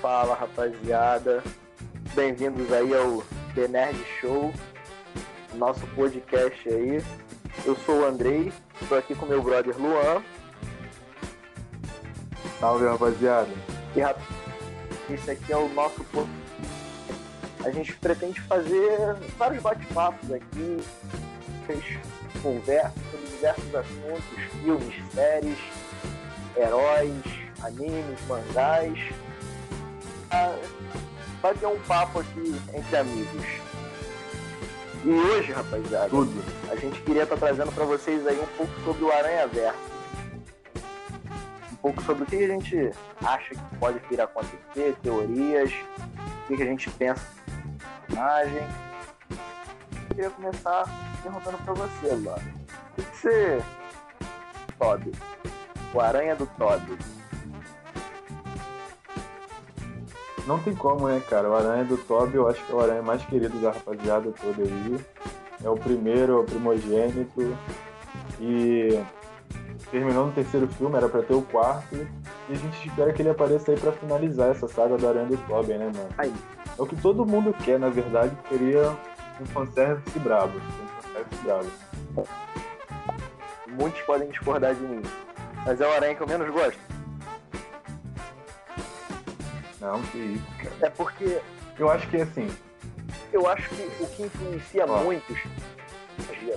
Fala rapaziada, bem-vindos aí ao The Nerd Show, nosso podcast aí. Eu sou o Andrei, estou aqui com meu brother Luan. Salve rapaziada. E esse aqui é o nosso podcast. A gente pretende fazer vários bate-papos aqui, conversas sobre diversos assuntos, filmes, séries, heróis, animes, mangás. Ah, Vai ter um papo aqui entre amigos. E hoje, rapaziada, Tudo. a gente queria estar trazendo para vocês aí um pouco sobre o Aranha Verso. Um pouco sobre o que a gente acha que pode vir a acontecer, teorias, o que a gente pensa personagem. Eu queria começar perguntando para você, Luana. O que você. Toby. O Aranha do Toby. Não tem como, né, cara? O Aranha do Toby, eu acho que é o Aranha mais querido da rapaziada toda aí. É o primeiro, é o primogênito. E terminou no terceiro filme, era pra ter o quarto. E a gente espera que ele apareça aí pra finalizar essa saga do Aranha do Toby, né, mano? Aí. É o que todo mundo quer, na verdade, queria um fanservice brabo. Um fanservice brabo. Muitos podem discordar de mim. Mas é o Aranha que eu menos gosto. Não, que isso, cara. É porque Eu acho que assim, eu acho que o que influencia Ó. muitos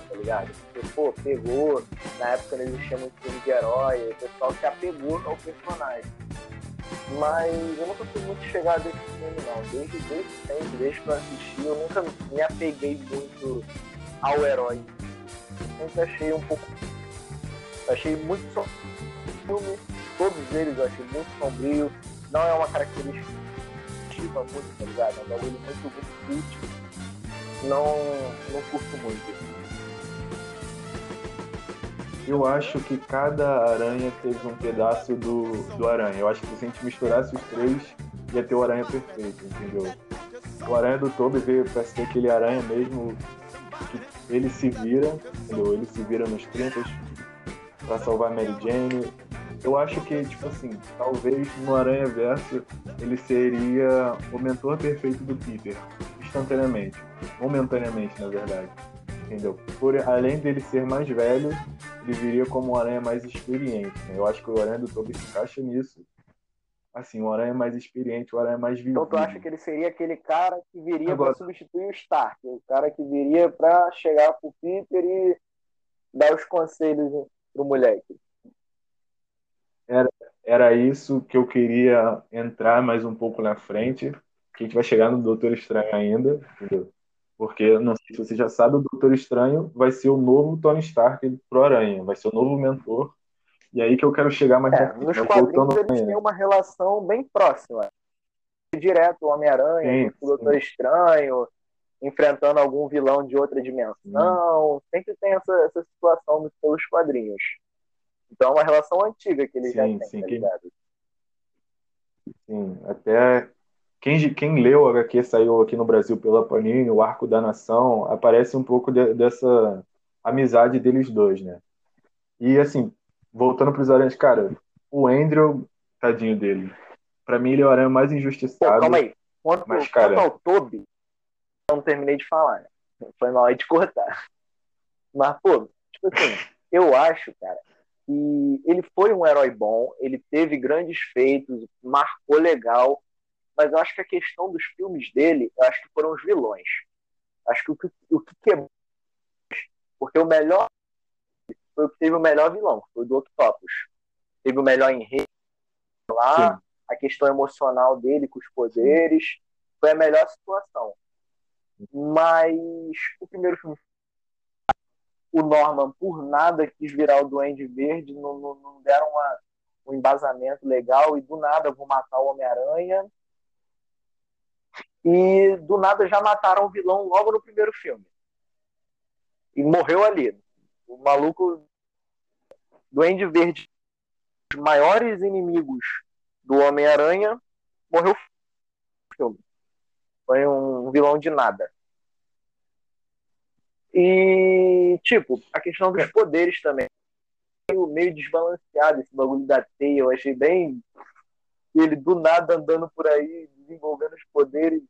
tá ligado? Porque, pô, pegou, na época não existia muito filme de herói, o pessoal se apegou ao personagem. Mas eu nunca fui muito chegado a esse filme, não. Desde, desde sempre, desde que eu assisti, eu nunca me apeguei muito ao herói. Sempre achei um pouco. Achei muito sombrio. Filme, todos eles eu achei muito sombrio. Não é uma característica muito, tá ligado? É um bagulho muito, muito cult. Não, não curto muito. Eu acho que cada aranha teve um pedaço do, do aranha. Eu acho que se a gente misturasse os três, ia ter o aranha perfeito, entendeu? O aranha do Toby veio pra ser aquele aranha mesmo que ele se vira, entendeu? Ele se vira nos 30 pra salvar Mary Jane. Eu acho que, tipo assim, talvez no Aranha Verso ele seria o mentor perfeito do Peter, instantaneamente. Momentaneamente, na verdade. Entendeu? Por, além dele ser mais velho, ele viria como um aranha mais experiente. né? Eu acho que o aranha do Toby se encaixa nisso. Assim, um aranha mais experiente, um aranha mais vivido. Então tu acha que ele seria aquele cara que viria Agora- para substituir o Stark, o cara que viria para chegar pro Peter e dar os conselhos pro moleque. Era isso que eu queria entrar mais um pouco na frente, que a gente vai chegar no Doutor Estranho ainda, entendeu? Porque, não sei se você já sabe, o Doutor Estranho vai ser o novo Tony Stark pro Aranha, vai ser o novo mentor. E aí que eu quero chegar mais É, pra frente, nos mas quadrinhos eles têm uma relação bem próxima. Direto o Homem-Aranha, Sim, o Doutor Estranho, enfrentando algum vilão de outra dimensão. Sempre tem essa, essa situação nos seus quadrinhos. Então é uma relação antiga que eles já Sim, têm, sim, tá que- ligado? Sim, até quem, quem leu o HQ saiu aqui no Brasil pela Panini, o Arco da Nação, aparece um pouco de- dessa amizade deles dois, né? E assim, voltando para os aranhas, cara, o Andrew, tadinho dele, pra mim ele é o aranha mais Pô, injustiçado. calma aí. Quanto, Mas, quanto cara- ao Toby, eu não terminei de falar, né? Foi mal aí de cortar. Mas, pô, tipo assim, eu acho, cara, que ele foi um herói bom, ele teve grandes feitos, marcou legal, mas eu acho que a questão dos filmes dele, eu acho que foram os vilões. Acho que o que, o que quebrou. Porque o melhor foi o que teve o melhor vilão, foi o do Octopus. Teve o melhor enredo lá, Sim. a questão emocional dele com os poderes, foi a melhor situação. Mas o primeiro filme, o Norman, por nada, quis virar o Duende Verde, não, não, não deram uma, um embasamento legal, e do nada vou matar o Homem-Aranha. E do nada já mataram o vilão logo no primeiro filme. E morreu ali. O maluco Duende Verde, os maiores inimigos do Homem-Aranha, morreu no filme. Foi um vilão de nada. E, tipo, a questão dos poderes também. Meio, meio desbalanceado esse bagulho da teia. Eu achei bem ele do nada andando por aí, desenvolvendo os poderes.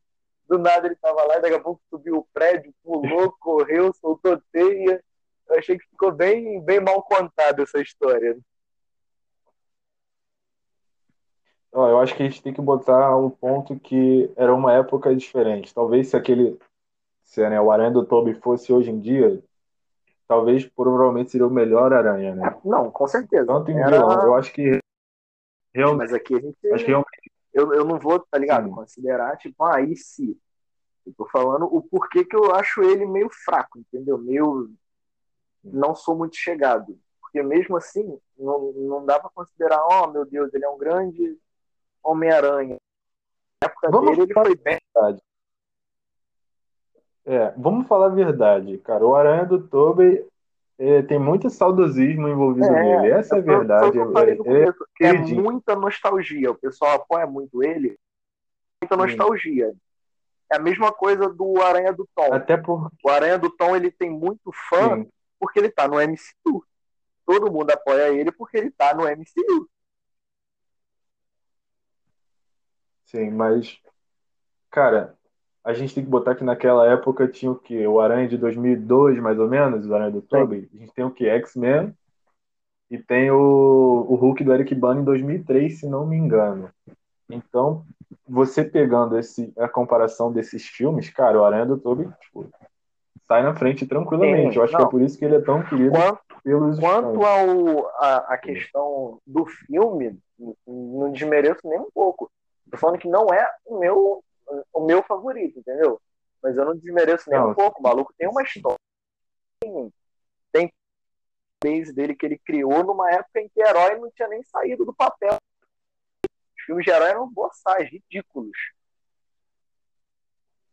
Do nada ele tava lá e daqui a pouco subiu o prédio, pulou, correu, soltou teia. Eu achei que ficou bem, bem mal contada essa história. Eu acho que a gente tem que botar um ponto que era uma época diferente. Talvez se aquele, se né, o Aranha do Toby fosse hoje em dia, talvez provavelmente seria o melhor Aranha, né? Não, com certeza. Tanto em Era- vilão, eu acho que realmente, Mas aqui a gente. acho que realmente Eu, eu não vou, tá ligado? Sim. Considerar, tipo, ah, e se? Eu tô falando o porquê que eu acho ele meio fraco, entendeu? Meio. Não sou muito chegado. Porque mesmo assim, não, não dá pra considerar, oh meu Deus, ele é um grande Homem-Aranha. Na época Vamos dele, ele foi bem. É, vamos falar a verdade, cara. O Aranha do Tobey é, tem muito saudosismo envolvido nele. Essa é a verdade. É- é-. É muita nostalgia. O pessoal apoia muito ele. Muita nostalgia. É a mesma coisa do Aranha do Tom. até por O Aranha do Tom ele tem muito fã sim, porque ele tá no MCU. Todo mundo apoia ele porque ele tá no MCU. sim, mas cara, a gente tem que botar que naquela época tinha o quê? O Aranha de 2002, mais ou menos, o Aranha do Tobey. A gente tem o quê? X-Men e tem o, o Hulk do Eric Bana em 2003, se não me engano. Então, você pegando esse, a comparação desses filmes, cara, o Aranha do Tobey tipo, sai na frente tranquilamente. Sim, Eu acho que não. é por isso que ele é tão querido Quanto, pelos quanto ao, a, a questão do filme, não desmereço nem um pouco. Tô falando que não é o meu, o meu favorito, entendeu? Mas eu não desmereço nem Não. um pouco. O maluco tem uma história. Tem, tem base dele que ele criou numa época em que herói não tinha nem saído do papel. Os filmes de herói eram boçais, ridículos.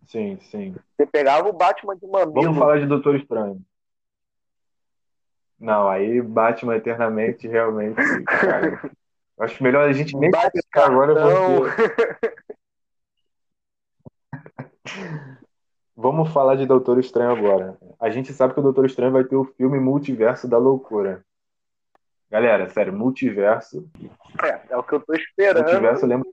Sim, sim. Você pegava o Batman de mamilo. Vamos falar de Doutor Estranho. Não, aí Batman Eternamente, realmente, cara. Acho melhor a gente nem Bate agora, porque vamos falar de Doutor Estranho agora. A gente sabe que o Doutor Estranho vai ter o filme Multiverso da Loucura. Galera, sério, Multiverso. É, é o que eu tô esperando. Multiverso, eu lembro.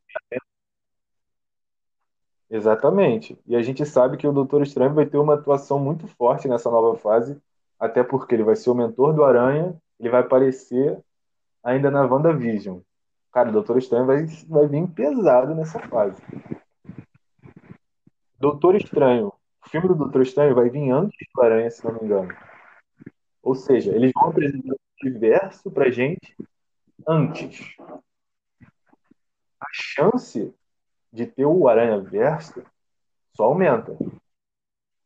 Exatamente. E a gente sabe que o Doutor Estranho vai ter uma atuação muito forte nessa nova fase, até porque ele vai ser o mentor do Aranha, ele vai aparecer ainda na WandaVision. Cara, o Doutor Estranho vai, vai vir pesado nessa fase. Doutor Estranho. O filme do Doutor Estranho vai vir antes do Aranha, se não me engano. Ou seja, eles vão apresentar o multiverso pra gente antes. A chance de ter o Aranha Verso só aumenta.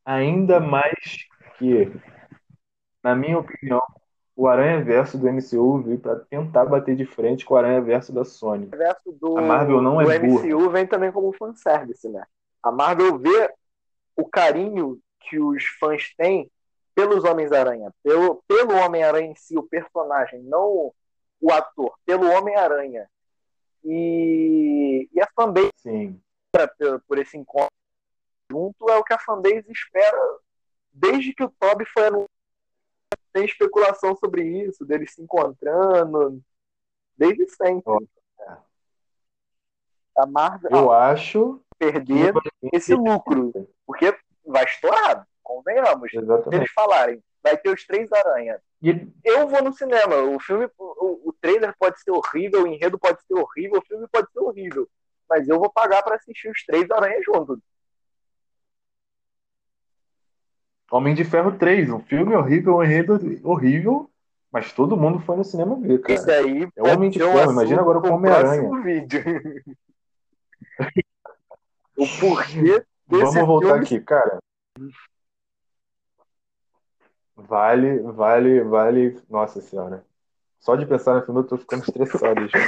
Ainda mais que, na minha opinião, o Aranha Verso do MCU veio para tentar bater de frente com o Aranha Verso da Sony. O universo do, A Marvel não do é burra. MCU vem também como fanservice, né? A Marvel vê o carinho que os fãs têm pelos Homens-Aranha, pelo, pelo Homem-Aranha em si, o personagem, não o ator, pelo Homem-Aranha. E, e a fanbase Sim, por, por esse encontro junto é o que a fanbase espera desde que o Toby foi anunciado. Tem especulação sobre isso, deles se encontrando, desde sempre. A Marvel eu acho perder esse lucro, porque vai estourar, convenhamos. Exatamente. eles falarem, vai ter os três aranha. E Eu vou no cinema. O filme, o, o trailer pode ser horrível, o enredo pode ser horrível, o filme pode ser horrível. Mas eu vou pagar pra assistir os três aranhas juntos. Homem de Ferro 3, um filme horrível, um enredo horrível, mas todo mundo foi no cinema ver, cara. Esse aí É Homem de Ferro, imagina agora com Homem-Aranha. o porquê desse Vamos voltar filme aqui, cara. Vale, vale, vale. Nossa senhora. Só de pensar no filme eu tô ficando estressado já.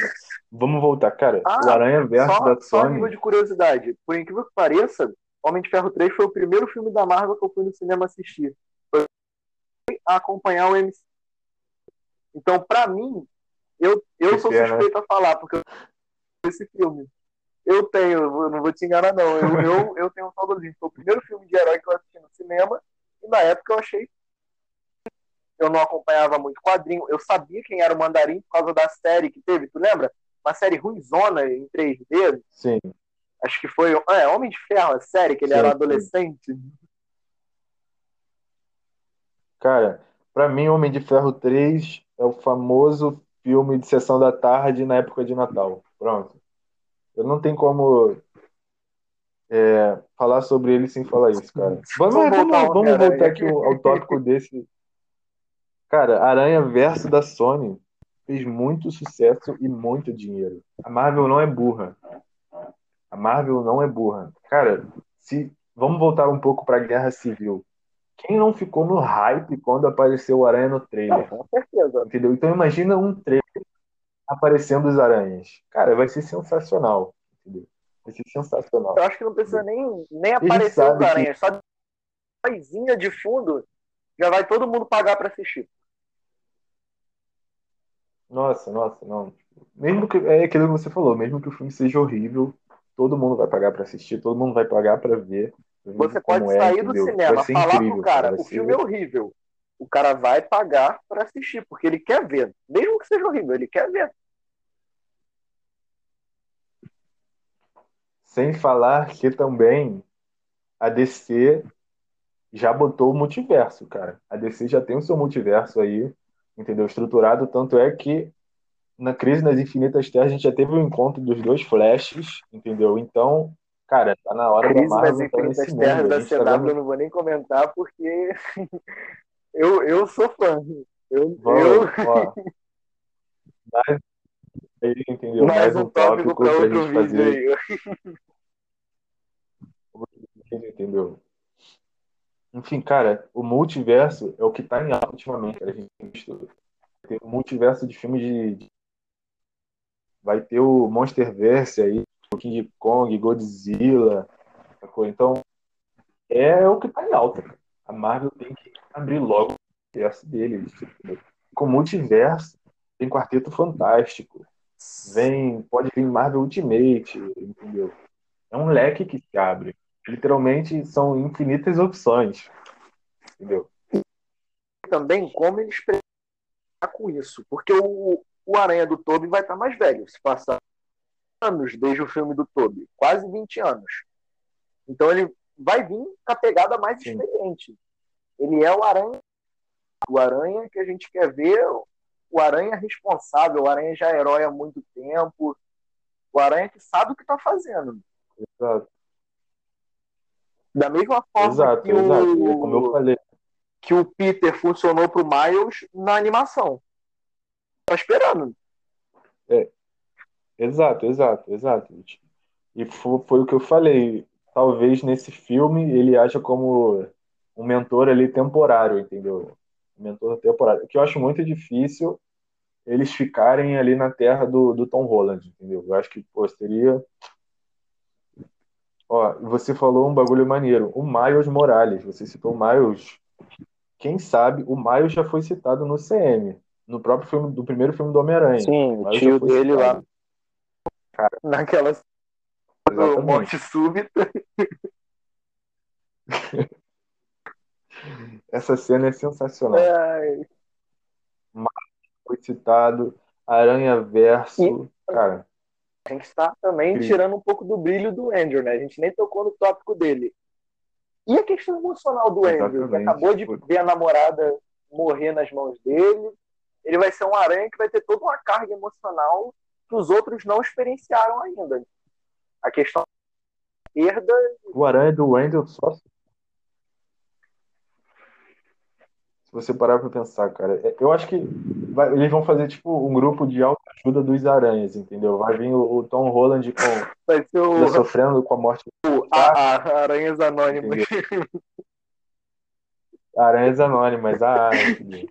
Vamos voltar, cara. Ah, o Aranha Verso só, da só a nível Sony. de curiosidade. Por incrível que pareça, Homem de Ferro 3 foi o primeiro filme da Marvel que eu fui no cinema assistir. Foi a acompanhar o MC. Então, pra mim, eu, eu Que sou pena. suspeito a falar, porque eu esse filme. Eu tenho, eu não vou te enganar, não. Eu, eu, eu tenho um saudosismo. Foi o primeiro filme de herói que eu assisti no cinema, e na época eu achei. Eu não acompanhava muito quadrinho. Eu sabia quem era o Mandarim por causa da série que teve, tu lembra? uma série ruimzona em 3D. Sim. Acho que foi. É, Homem de Ferro, a série, que ele Sim, era um sim. adolescente. Cara, pra mim, Homem de Ferro 3 é o famoso filme de sessão da tarde na época de Natal. Pronto. Eu não tenho como é, falar sobre ele sem falar isso, cara. Vamos, Vamos vamos, voltar vamos Homem-Aranha. voltar aqui ao, ao tópico desse. Cara, Aranha Verso da Sony fez muito sucesso e muito dinheiro. A Marvel não é burra. A Marvel não é burra. Cara, se vamos voltar um pouco pra Guerra Civil. Quem não ficou no hype quando apareceu o Aranha no Não, trailer? com certeza. Entendeu? Então imagina um trailer aparecendo os aranhas. Cara, vai ser sensacional. Entendeu? Vai ser sensacional. Eu acho que não precisa nem, nem aparecer os que- aranhas. Só de vozinha de fundo já vai todo mundo pagar pra assistir. Nossa, nossa, não. Mesmo que é aquilo que você falou, mesmo que o filme seja horrível, todo mundo vai pagar pra assistir, todo mundo vai pagar pra ver. Você pode é, sair do entendeu? cinema, Vai ser falar incrível, pro cara, vai o filme é horrível. O cara vai pagar pra assistir, porque ele quer ver. Mesmo que seja horrível, ele quer ver. Sem falar que também a DC já botou o multiverso, cara. A DC já tem o seu multiverso aí, entendeu? Estruturado, tanto é que na Crise nas Infinitas Terras a gente já teve o encontro dos dois Flashes, entendeu? Então, cara, tá na hora da Crise nas Marvel entrar Infinitas Terras da gente tá CW vendo- eu não vou nem comentar, porque eu, eu sou fã. Eu, Vamos, eu, ó. Mais, aí, entendeu? mais um tópico pra outro gente vídeo fazer, aí. entendeu? Enfim, cara, o multiverso é o que tá em alta ultimamente. cara. A gente tem visto tem um multiverso de filmes de, de- Vai ter o Monsterverse aí, o King Kong, Godzilla, sacou? Então, é o que tá em alta. cara. A Marvel tem que abrir logo o multiverso deles. entendeu? Com multiverso, tem Quarteto Fantástico, vem, pode vir Marvel Ultimate, entendeu? É um leque que se abre. Literalmente são infinitas opções. Entendeu? Também como eles com isso. Porque o, o Aranha do Toby vai estar mais velho. Se passar anos desde o filme do Toby. Quase 20 anos. Então ele vai vir com a pegada mais Sim. experiente. Ele é o Aranha. O Aranha que a gente quer ver. O Aranha responsável. O Aranha já é herói há muito tempo. O Aranha que sabe o que está fazendo. Exato, Da mesma forma exato, que, exato. E é como eu o, falei. que o Peter funcionou pro Miles na animação. Tá esperando. Exato, exato, exato. E fo- foi o que eu falei. Talvez nesse filme ele haja como um mentor ali temporário, entendeu? Mentor temporário. O que eu acho muito difícil eles ficarem ali na terra do, do Tom Holland, entendeu? Eu acho que, pô, seria. Ó, você falou um bagulho maneiro. O Miles Morales, você citou o Miles. Quem sabe o Miles já foi citado no CM, no próprio filme, do primeiro filme do Homem-Aranha. Sim, o tio dele citado. lá naquela Exatamente. morte súbita. Essa cena é sensacional. Ai, Foi citado Aranha Verso. Cara, a gente está também Incrível. tirando um pouco do brilho do Andrew, né? A gente nem tocou no tópico dele. E a questão emocional do Andrew, que Exatamente. acabou de ver a namorada morrer nas mãos dele. Ele vai ser um aranha que vai ter toda uma carga emocional que os outros não experienciaram ainda. A questão da perda o Aranha do Wendell só. Se você parar pra pensar, cara, é- eu acho que vai- eles vão fazer tipo um grupo de autoajuda dos aranhas, entendeu? Vai vir o, o Tom Holland com, vai ser o, sofrendo com a morte a, a Aranhas Anônimas. Aranhas Anônimas. Ah, entendeu?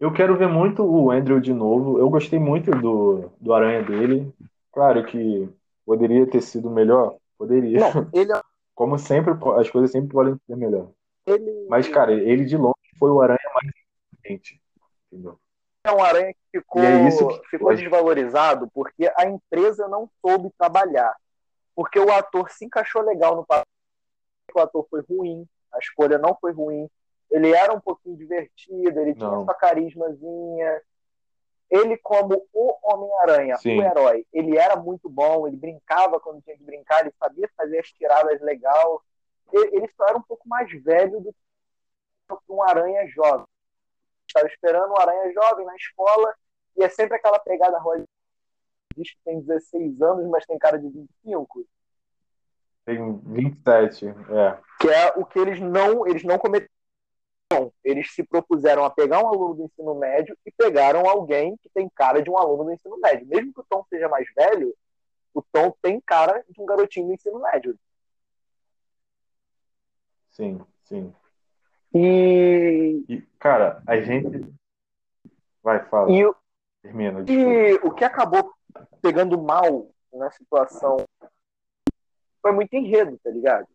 Eu quero ver muito o Andrew de novo. Eu gostei muito do, do Aranha dele. Claro que poderia ter sido melhor. Poderia. Não, ele, Como sempre, as coisas sempre podem ser melhor. Ele Mas, cara, ele de longe foi o Aranha mais inteligente. Entendeu? é um aranha que ficou, é que ficou desvalorizado porque a empresa não soube trabalhar. Porque o ator se encaixou legal no papel, o ator foi ruim, a escolha não foi ruim. Ele era um pouquinho divertido, ele tinha Não. sua carismazinha. ele como o Homem-Aranha, o herói, ele era muito bom, ele brincava quando tinha que brincar, ele sabia fazer as tiradas legal. Ele só era um pouco mais velho do que um Aranha jovem. Estava esperando um Aranha jovem na escola e é sempre aquela pegada rosa. Diz que tem 16 anos, mas tem cara de 25. Tem 27, é. Que é o que eles não, eles não cometeram. Eles se propuseram a pegar um aluno do ensino médio e pegaram alguém que tem cara de um aluno do ensino médio. Mesmo que o Tom seja mais velho, o Tom tem cara de um garotinho do ensino médio. Sim, sim. E, e cara, a gente vai falar. E, Termina, e o que acabou pegando mal na situação foi muito enredo, tá ligado?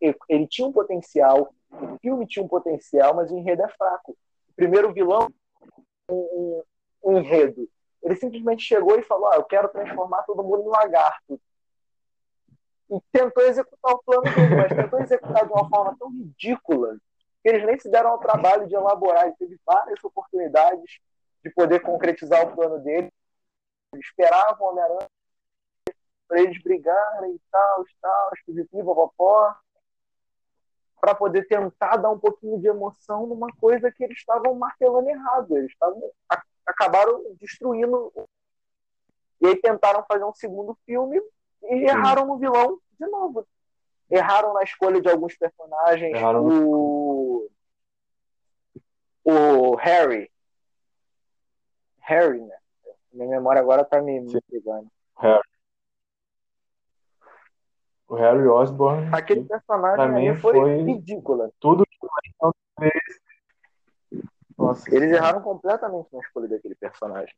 Ele tinha um potencial, o filme tinha um potencial, mas o enredo é fraco. O primeiro vilão, um, um enredo. Ele simplesmente chegou e falou: ah, Eu quero transformar todo mundo em lagarto. E tentou executar o plano dele, mas tentou executar de uma forma tão ridícula que eles nem se deram ao trabalho de elaborar. Ele teve várias oportunidades de poder concretizar o plano dele. Esperavam o Homem-Aranha para eles brigarem e tal, tal, pipipi, popopó, para poder tentar dar um pouquinho de emoção numa coisa que eles estavam martelando errado. Eles estavam, acabaram destruindo. E aí tentaram fazer um segundo filme e Sim. erraram no vilão de novo erraram na escolha de alguns personagens. Erraram. O, o Harry. Harry, né? Minha memória agora tá me, me pegando. Harry. O Harry Osborn. Aquele personagem foi, foi ridículo. Tudo que. Nossa, Eles erraram completamente na escolha daquele personagem.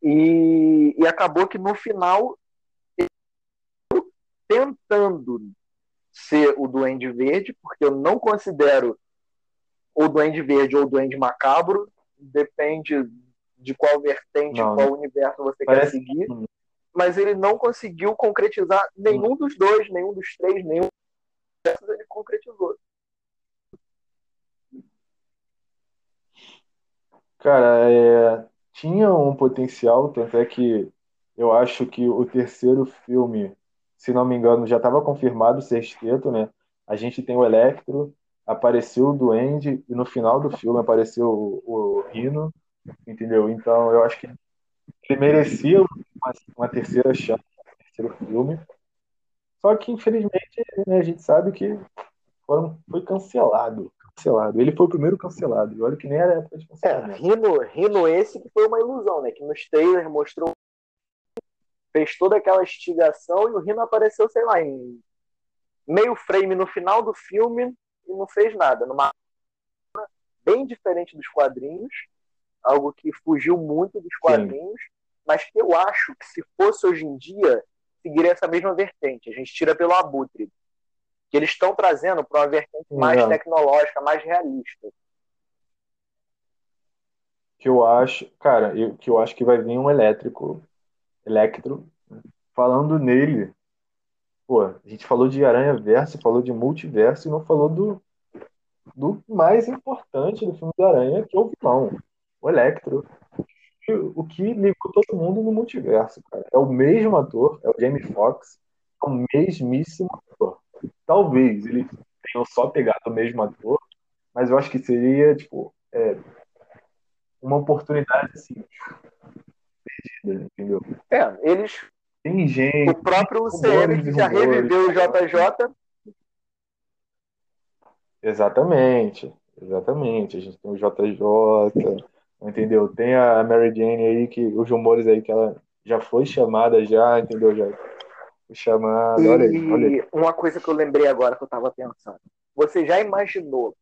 E, e acabou que no final, tentando ser o Duende Verde, porque eu não considero o Duende Verde ou o Duende Macabro, depende de qual vertente, não, qual universo você quer seguir. Mas ele não conseguiu concretizar nenhum dos dois, nenhum dos três, nenhum ele concretizou. Cara, é, tinha um potencial, tanto é que eu acho que o terceiro filme se não me engano, já estava confirmado o sexteto, né? A gente tem o Electro, apareceu o Duende e no final do filme apareceu o, o Rino, entendeu? Então eu acho que ele merecia uma, uma terceira chance, um terceiro filme. Só que infelizmente né, a gente sabe que foram, foi cancelado. Cancelado. Ele foi o primeiro cancelado. E olha que nem era época de cancelamento. É, Rino, Rino esse que foi uma ilusão, né? Que nos trailers mostrou fez toda aquela instigação e o Rino apareceu, sei lá, em meio frame no final do filme e não fez nada. Numa bem diferente dos quadrinhos, algo que fugiu muito dos quadrinhos, Sim. mas que eu acho que se fosse hoje em dia, seguiria essa mesma vertente. A gente tira pelo abutre. Que eles estão trazendo para uma vertente mais tecnológica, mais realista. Que eu acho, cara, eu, que eu acho que vai vir um elétrico Electro. Falando nele, pô, a gente falou de Aranha Verso, falou de multiverso e não falou do, do mais importante do filme da Aranha, que é o vilão, o Electro. O que ligou todo mundo no multiverso, cara. É o mesmo ator, é o Jamie Foxx, é o mesmíssimo ator. Talvez ele tenha só pegado o mesmo ator, mas eu acho que seria, tipo, é, uma oportunidade assim, entendeu? É, eles. Tem gente. O próprio UCM que já reviveu o JJ. Exatamente, exatamente. A gente tem o JJ, entendeu? Tem a Mary Jane aí, que os rumores aí que ela já foi chamada, já, entendeu? Já foi chamada. E olha aí, olha aí. uma coisa que eu lembrei agora que eu tava pensando. Você já imaginou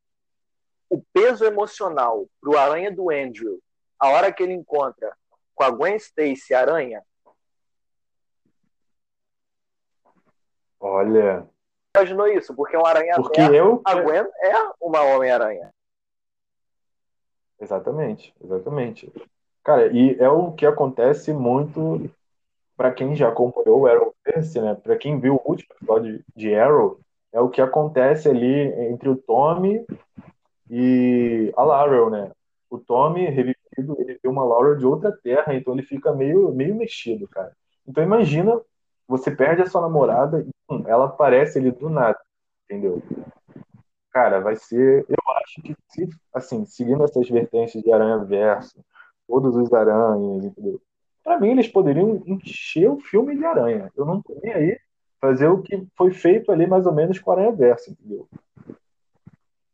o peso emocional pro Aranha do Andrew, a hora que ele encontra com a Gwen Stacy Aranha? Olha. Imaginou isso? Porque um aranha Porque eu... a Gwen é uma Homem-Aranha. Exatamente, exatamente. Cara, e é o que acontece muito para quem já acompanhou o Arrowverse, né? Para quem viu o último episódio de Arrow, é o que acontece ali entre o Tommy e a Laurel, né? O Tommy perdido, ele vê uma Laura de outra terra, então ele fica meio, meio mexido, cara. Então imagina, você perde a sua namorada e hum, ela aparece ali do nada, entendeu? Cara, vai ser. Eu acho que, se, assim, seguindo essas vertentes de Aranha Verso, todos os aranhas, entendeu? Pra mim, eles poderiam encher o filme de aranha. Eu não tô nem aí fazer o que foi feito ali mais ou menos com Aranha Verso, entendeu?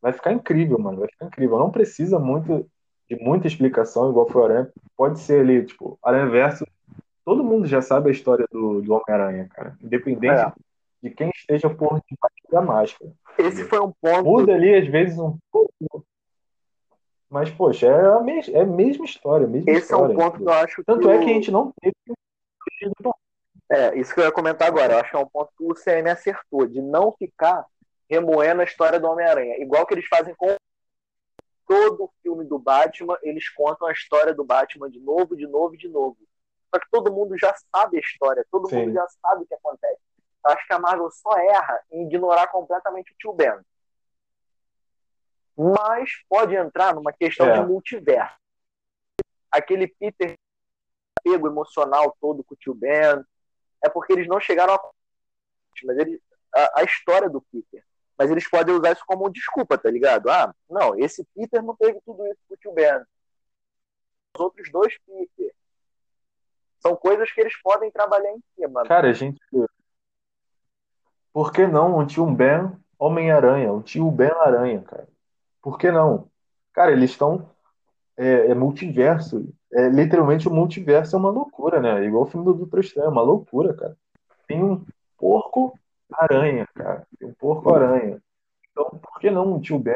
Vai ficar incrível, mano. Vai ficar incrível. Não precisa muito de muita explicação, igual foi o Aranha. Pode ser ali, tipo, Aranha Verso. Todo mundo já sabe a história do, do Homem-Aranha, cara. Independente é. de quem esteja por debaixo da máscara. Esse foi um ponto. Muda ali, às vezes, um pouco. Mas, poxa, é a, mes é a mesma história. A mesma Esse história, é um ponto que eu acho Tanto é que a gente não teve. É, isso que eu ia comentar agora. Eu acho que é um ponto que o CM acertou, de não ficar remoendo a história do Homem-Aranha. Igual que eles fazem com todo filme do Batman, eles contam a história do Batman de novo, de novo, de novo. Só que todo mundo já sabe a história, todo Sim. mundo já sabe o que acontece. Eu acho que a Marvel só erra em ignorar completamente o tio Ben. Mas pode entrar numa questão é. de multiverso. Aquele Peter apego emocional todo com o tio Ben, é porque eles não chegaram a. Mas ele, a, a história do Peter. Mas eles podem usar isso como desculpa, tá ligado? Ah, não, esse Peter não teve tudo isso com o tio Ben. Os outros dois Peter. São coisas que eles podem trabalhar em cima. Cara, gente. Por que não um tio Ben Homem-Aranha? Um tio Ben Aranha, cara. Por que não? Cara, eles estão. É, é, multiverso. É, literalmente o multiverso é uma loucura, né? Igual o filme do Doutor Estranho, é uma loucura, cara. Tem um porco aranha, cara. Tem um porco aranha. Então, por que não um tio Ben?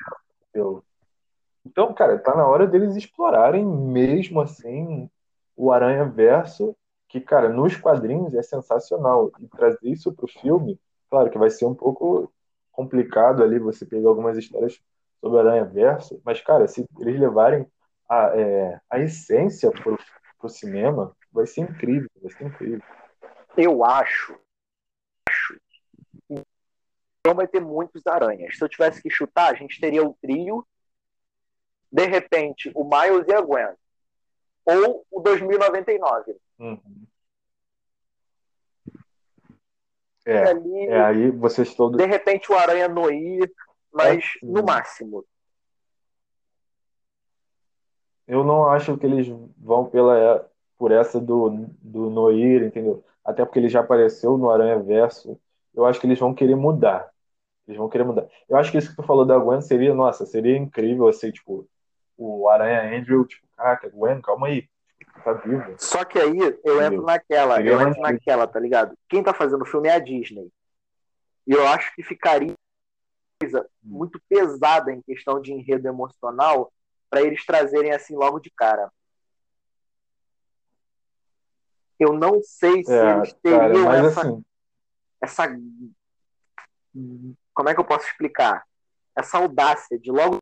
Então, cara, tá na hora deles explorarem mesmo assim o Aranha Verso, que, cara, nos quadrinhos é sensacional. E trazer isso pro filme, claro que vai ser um pouco complicado ali você pegar algumas histórias sobre o Aranha Verso, mas, cara, se eles levarem a, é, a essência pro, pro cinema, vai ser incrível, vai ser incrível. Eu acho não vai ter muitos aranhas. Se eu tivesse que chutar, a gente teria o trio, de repente, o Miles e a Gwen. Ou o 2099. Uhum. É, ali, é, aí vocês todos. De repente o Aranha Noir, mas é, no máximo. Eu não acho que eles vão pela por essa do, do Noir, entendeu? Até porque ele já apareceu no Aranha Verso. Eu acho que eles vão querer mudar. Eles vão querer mudar. Eu acho que isso que tu falou da Gwen seria, nossa, seria incrível, assim, tipo, o Aranha Andrew, tipo, caraca, Gwen, calma aí. Tá vivo. Só que aí eu entro naquela, eu entro naquela, tá ligado? Quem tá fazendo o filme é a Disney. E eu acho que ficaria coisa muito pesada em questão de enredo emocional para eles trazerem assim logo de cara. Eu não sei se é, eles teriam cara, essa, assim... essa como é que eu posso explicar? Essa audácia de logo.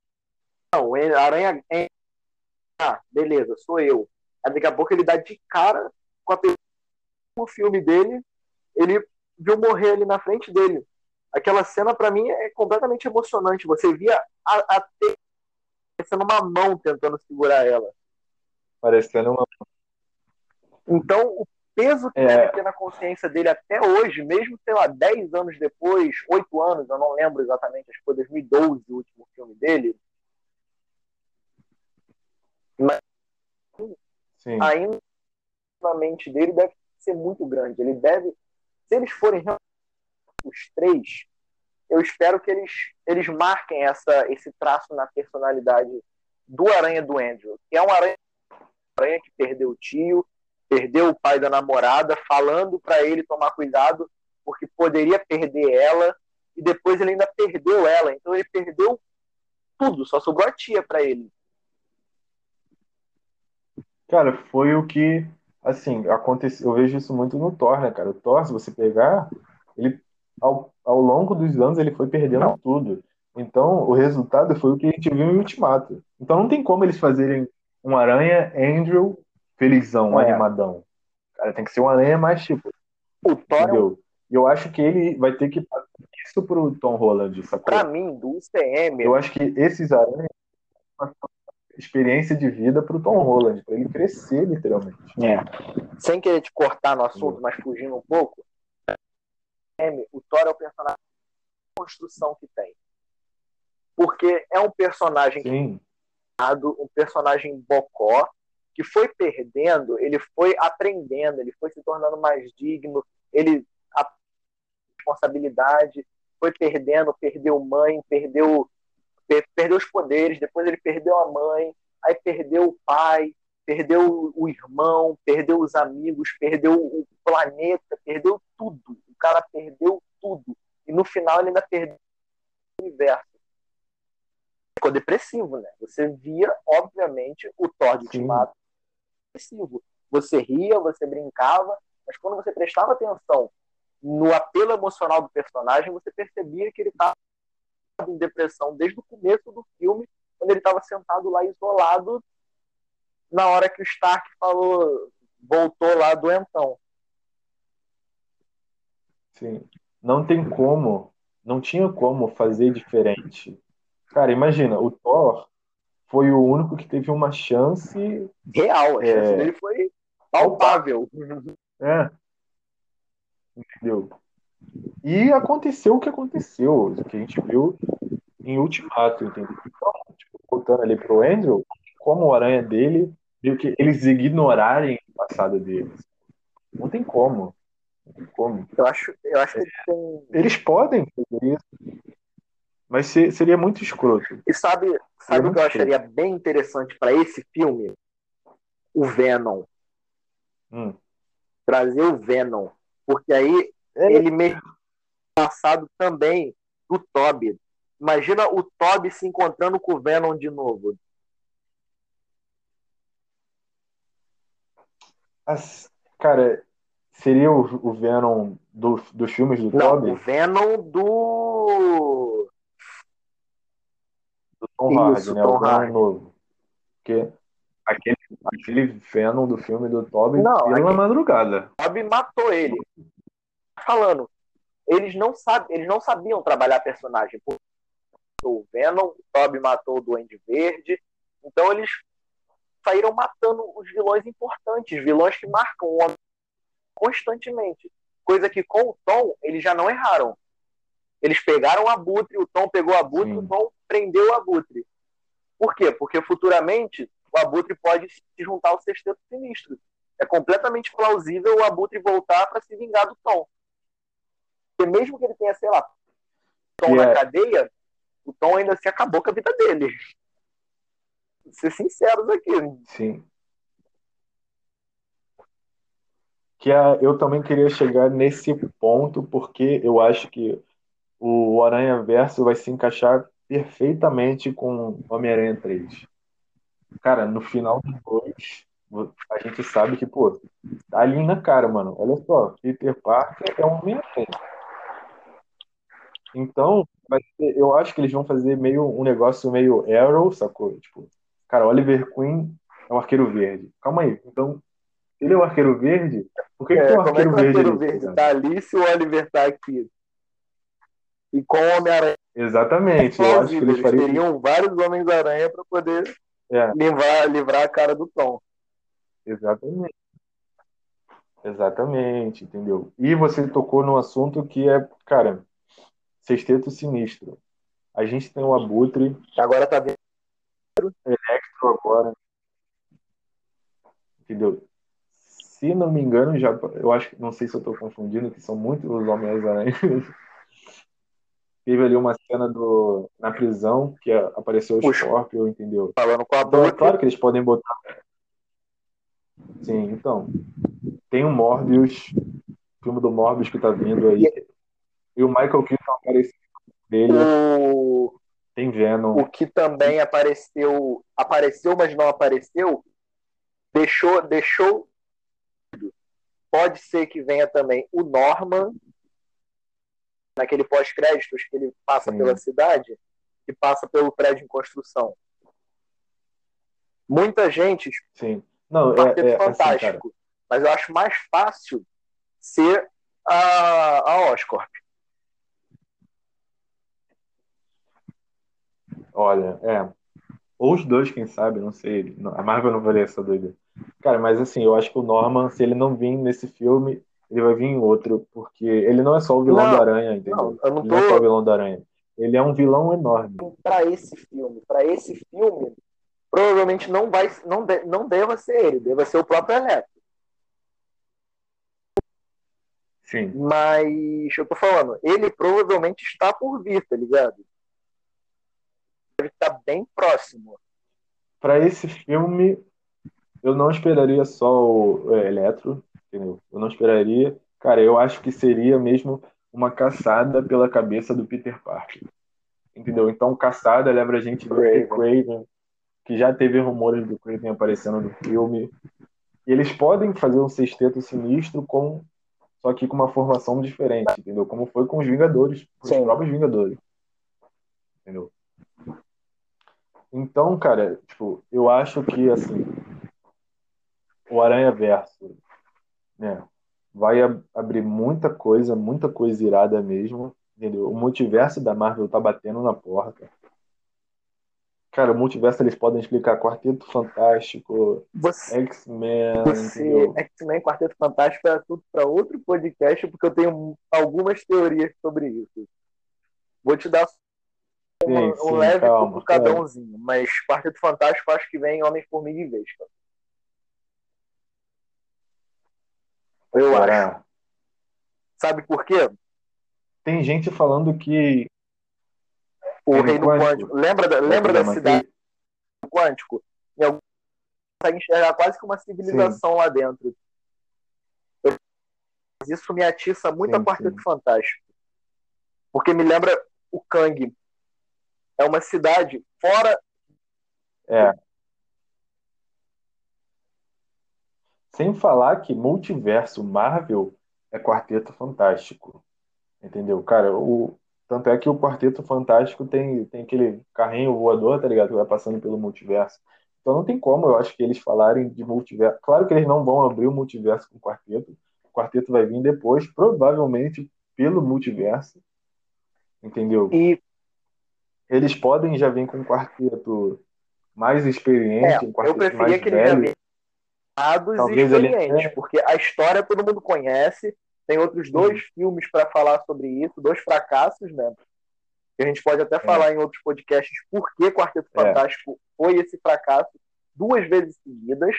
Não, a aranha. É... Ah, beleza, sou eu. Aí daqui a pouco ele dá de cara com a pessoa no filme dele, ele viu morrer ali na frente dele. Aquela cena, para mim, é completamente emocionante. Você via a, a parecendo uma mão tentando segurar ela. Parecendo uma Então, o peso que é. deve ter na consciência dele até hoje, mesmo, sei lá, 10 anos depois, 8 anos, eu não lembro exatamente, acho que foi 2012 o último filme dele. Mas Sim. ainda na mente dele deve ser muito grande. Ele deve, se eles forem os três, eu espero que eles, eles marquem essa, esse traço na personalidade do Aranha do Andrew, que é um aranha, aranha que perdeu o tio, perdeu o pai da namorada, falando para ele tomar cuidado, porque poderia perder ela, e depois ele ainda perdeu ela. Então ele perdeu tudo, só sobrou a tia para ele. Cara, foi o que, assim, aconteceu. Eu vejo isso muito no Thor, né, cara? O Thor, se você pegar, ele, ao, ao longo dos anos, ele foi perdendo não. tudo. Então, o resultado foi o que a gente viu em Ultimato. Então, não tem como eles fazerem um Aranha Andrew felizão, é. animadão. Cara, tem que ser um aranha mais tipo. O Thor. É? E eu acho que ele vai ter que fazer isso pro Tom Holland, sacou? Pra mim, do UCM. Eu acho que esses aranhas. experiência de vida pro Tom Holland, para ele crescer, literalmente. É. Sem querer te cortar no assunto, mas fugindo um pouco, o Thor é o personagem de construção que tem. Porque é um personagem Sim. um personagem bocó, que foi perdendo, ele foi aprendendo, ele foi se tornando mais digno, ele a responsabilidade, foi perdendo, perdeu mãe, perdeu perdeu os poderes, depois ele perdeu a mãe, aí perdeu o pai, perdeu o irmão, perdeu os amigos, perdeu o planeta, perdeu tudo. O cara perdeu tudo. E no final ele ainda perdeu o universo. Ficou depressivo, né? Você via, obviamente, o Thor de Ultimato Você ria, você brincava, mas quando você prestava atenção no apelo emocional do personagem, você percebia que ele estava em depressão desde o começo do filme, quando ele estava sentado lá isolado, na hora que o Stark falou, voltou lá doentão. Sim. Não tem como, não tinha como fazer diferente. Cara, imagina, o Thor foi o único que teve uma chance real, a chance é... dele foi palpável. É. Entendeu? E aconteceu o que aconteceu, o que a gente viu em Ultimato, entendeu? Então, tipo, voltando ali pro Andrew, como o aranha dele, viu que eles ignorarem o passado deles. Não tem como. Não tem como. Eu acho, eu acho que eles têm... Eles podem fazer isso. Mas seria muito escroto. E sabe, sabe o que eu acharia bem interessante para esse filme? O Venom. Hum. Trazer o Venom. Porque aí é. ele meio passado também do Toby. Imagina o Toby se encontrando com o Venom de novo. As, cara, seria o, o Venom do, dos filmes do Não, Toby? O Venom do. Do Tom Hardy, né? Tom o Venom novo. Porque aquele, aquele Venom do filme do Toby Não, aquele... na madrugada. Toby matou ele. Falando, eles não, sab... eles não sabiam trabalhar personagem. O Venom, o Toby matou o Duende Verde. Então eles saíram matando os vilões importantes, vilões que marcam o homem constantemente. Coisa que com o Tom eles já não erraram. Eles pegaram o Abutre, o Tom pegou o Abutre, Sim. o Tom prendeu o Abutre. Por quê? Porque futuramente o Abutre pode se juntar ao Sexteto Sinistro. É completamente plausível o Abutre voltar para se vingar do Tom. Porque mesmo que ele tenha, sei lá, Tom yeah. na é cadeia, o Tom ainda se acabou com a vida dele. Ser sinceros aqui. Sim. Que a, eu também queria chegar nesse ponto, porque eu acho que o Aranha Verso vai se encaixar perfeitamente com Homem-Aranha 3. Cara, no final do 2, a gente sabe que, pô, tá ali na cara, mano. Olha só, Peter Parker é um Homem-Aranha. Então, ser, eu acho que eles vão fazer meio um negócio meio Arrow, sacou? Tipo, cara, Oliver Queen é um arqueiro verde. Calma aí. Então, ele é um arqueiro verde? Por que, é, que tem um arqueiro, é que verde? arqueiro verde tá ali se o Oliver tá aqui? E com o Homem-Aranha. Exatamente. É eu acho que eles, eles teriam vários Homens-Aranha para poder é. livrar, livrar a cara do Tom. Exatamente. Exatamente, entendeu? E você tocou num assunto que é, cara, Sexteto Sinistro. A gente tem o Abutre. Agora tá vendo. Electro agora. Entendeu? Se não me engano, já, eu acho não sei se eu estou confundindo, que são muitos os Homens-Aranha. Teve ali uma cena do, na prisão que apareceu o Scorpio, entendeu? Falando com a então, é claro que eles podem botar. Sim, então. Tem o Morbius, o filme do Morbius que tá vindo aí. E o Michael Keaton apareceu dele. O... Tem Venom. O que também apareceu, apareceu, mas não apareceu, deixou, deixou. Pode ser que venha também o Norman, naquele pós-créditos que ele passa Sim. pela cidade e passa pelo prédio em construção. Muita gente. Sim. Não, é, é assim, fantástico. Assim, mas eu acho mais fácil ser a, a Oscorp. Olha, é. Ou os dois, quem sabe, não sei. A Marvel não faria essa doida. Cara, mas assim, eu acho que o Norman, se ele não vir nesse filme, ele vai vir em outro, porque ele não é só o vilão Não, do Aranha, entendeu? Não, eu não Ele não é só o tô vilão do Aranha. Ele é um vilão enorme. para esse filme. Para esse filme, provavelmente não vai, não, de, não deva ser ele, deva ser o próprio Electro. Sim. Mas eu tô falando, ele provavelmente está por vir, tá ligado? Deve estar bem próximo. Pra esse filme, eu não esperaria só o é, Eletro, entendeu? Eu não esperaria. Cara, eu acho que seria mesmo uma caçada pela cabeça do Peter Parker. Entendeu? Então, caçada lembra a gente do Craven. Craven, que já teve rumores do Craven aparecendo no filme. E eles podem fazer um sexteto sinistro com só que com uma formação diferente, entendeu? Como foi com os Vingadores, com os Sim. próprios Vingadores. Entendeu? Então, cara, tipo, eu acho que assim, o Aranha Verso, né, vai ab- abrir muita coisa, muita coisa irada mesmo, entendeu? O multiverso da Marvel tá batendo na porta. Cara, o multiverso eles podem explicar Quarteto Fantástico, X-Men? X-Men Quarteto Fantástico é tudo para outro podcast, porque eu tenho algumas teorias sobre isso. Vou te dar uma- Sim, um sim, leve calma, cada umzinho, mas Quarteto Fantástico acho que vem Homem-Formiga e Vespa. Eu acho. Sabe por quê? Tem gente falando que O Reino Quântico. Quântico. Lembra da, lembra da cidade do Quântico? Em algum consegue enxergar quase que uma civilização lá dentro. Eu- Isso me atiça muito Sim, a Quarteto sim. Fantástico. Porque me lembra o Kang. É uma cidade fora. É. Sem falar que multiverso Marvel é Quarteto Fantástico. Entendeu? Cara, o... tanto é que o Quarteto Fantástico tem, tem aquele carrinho voador, tá ligado? Que vai passando pelo multiverso. Então não tem como, eu acho que eles falarem de multiverso. Claro que eles não vão abrir o multiverso com o quarteto. O quarteto vai vir depois, provavelmente pelo multiverso. Entendeu? E Eles podem já vir com um quarteto mais experiente, é, um eu quarteto preferia mais que eles já velho. viessem dados e Talvez ele até- porque a história todo mundo conhece. Tem outros dois filmes para falar sobre isso, dois fracassos, né? Que a gente pode até falar em outros podcasts por que Quarteto É. Fantástico foi esse fracasso duas vezes seguidas.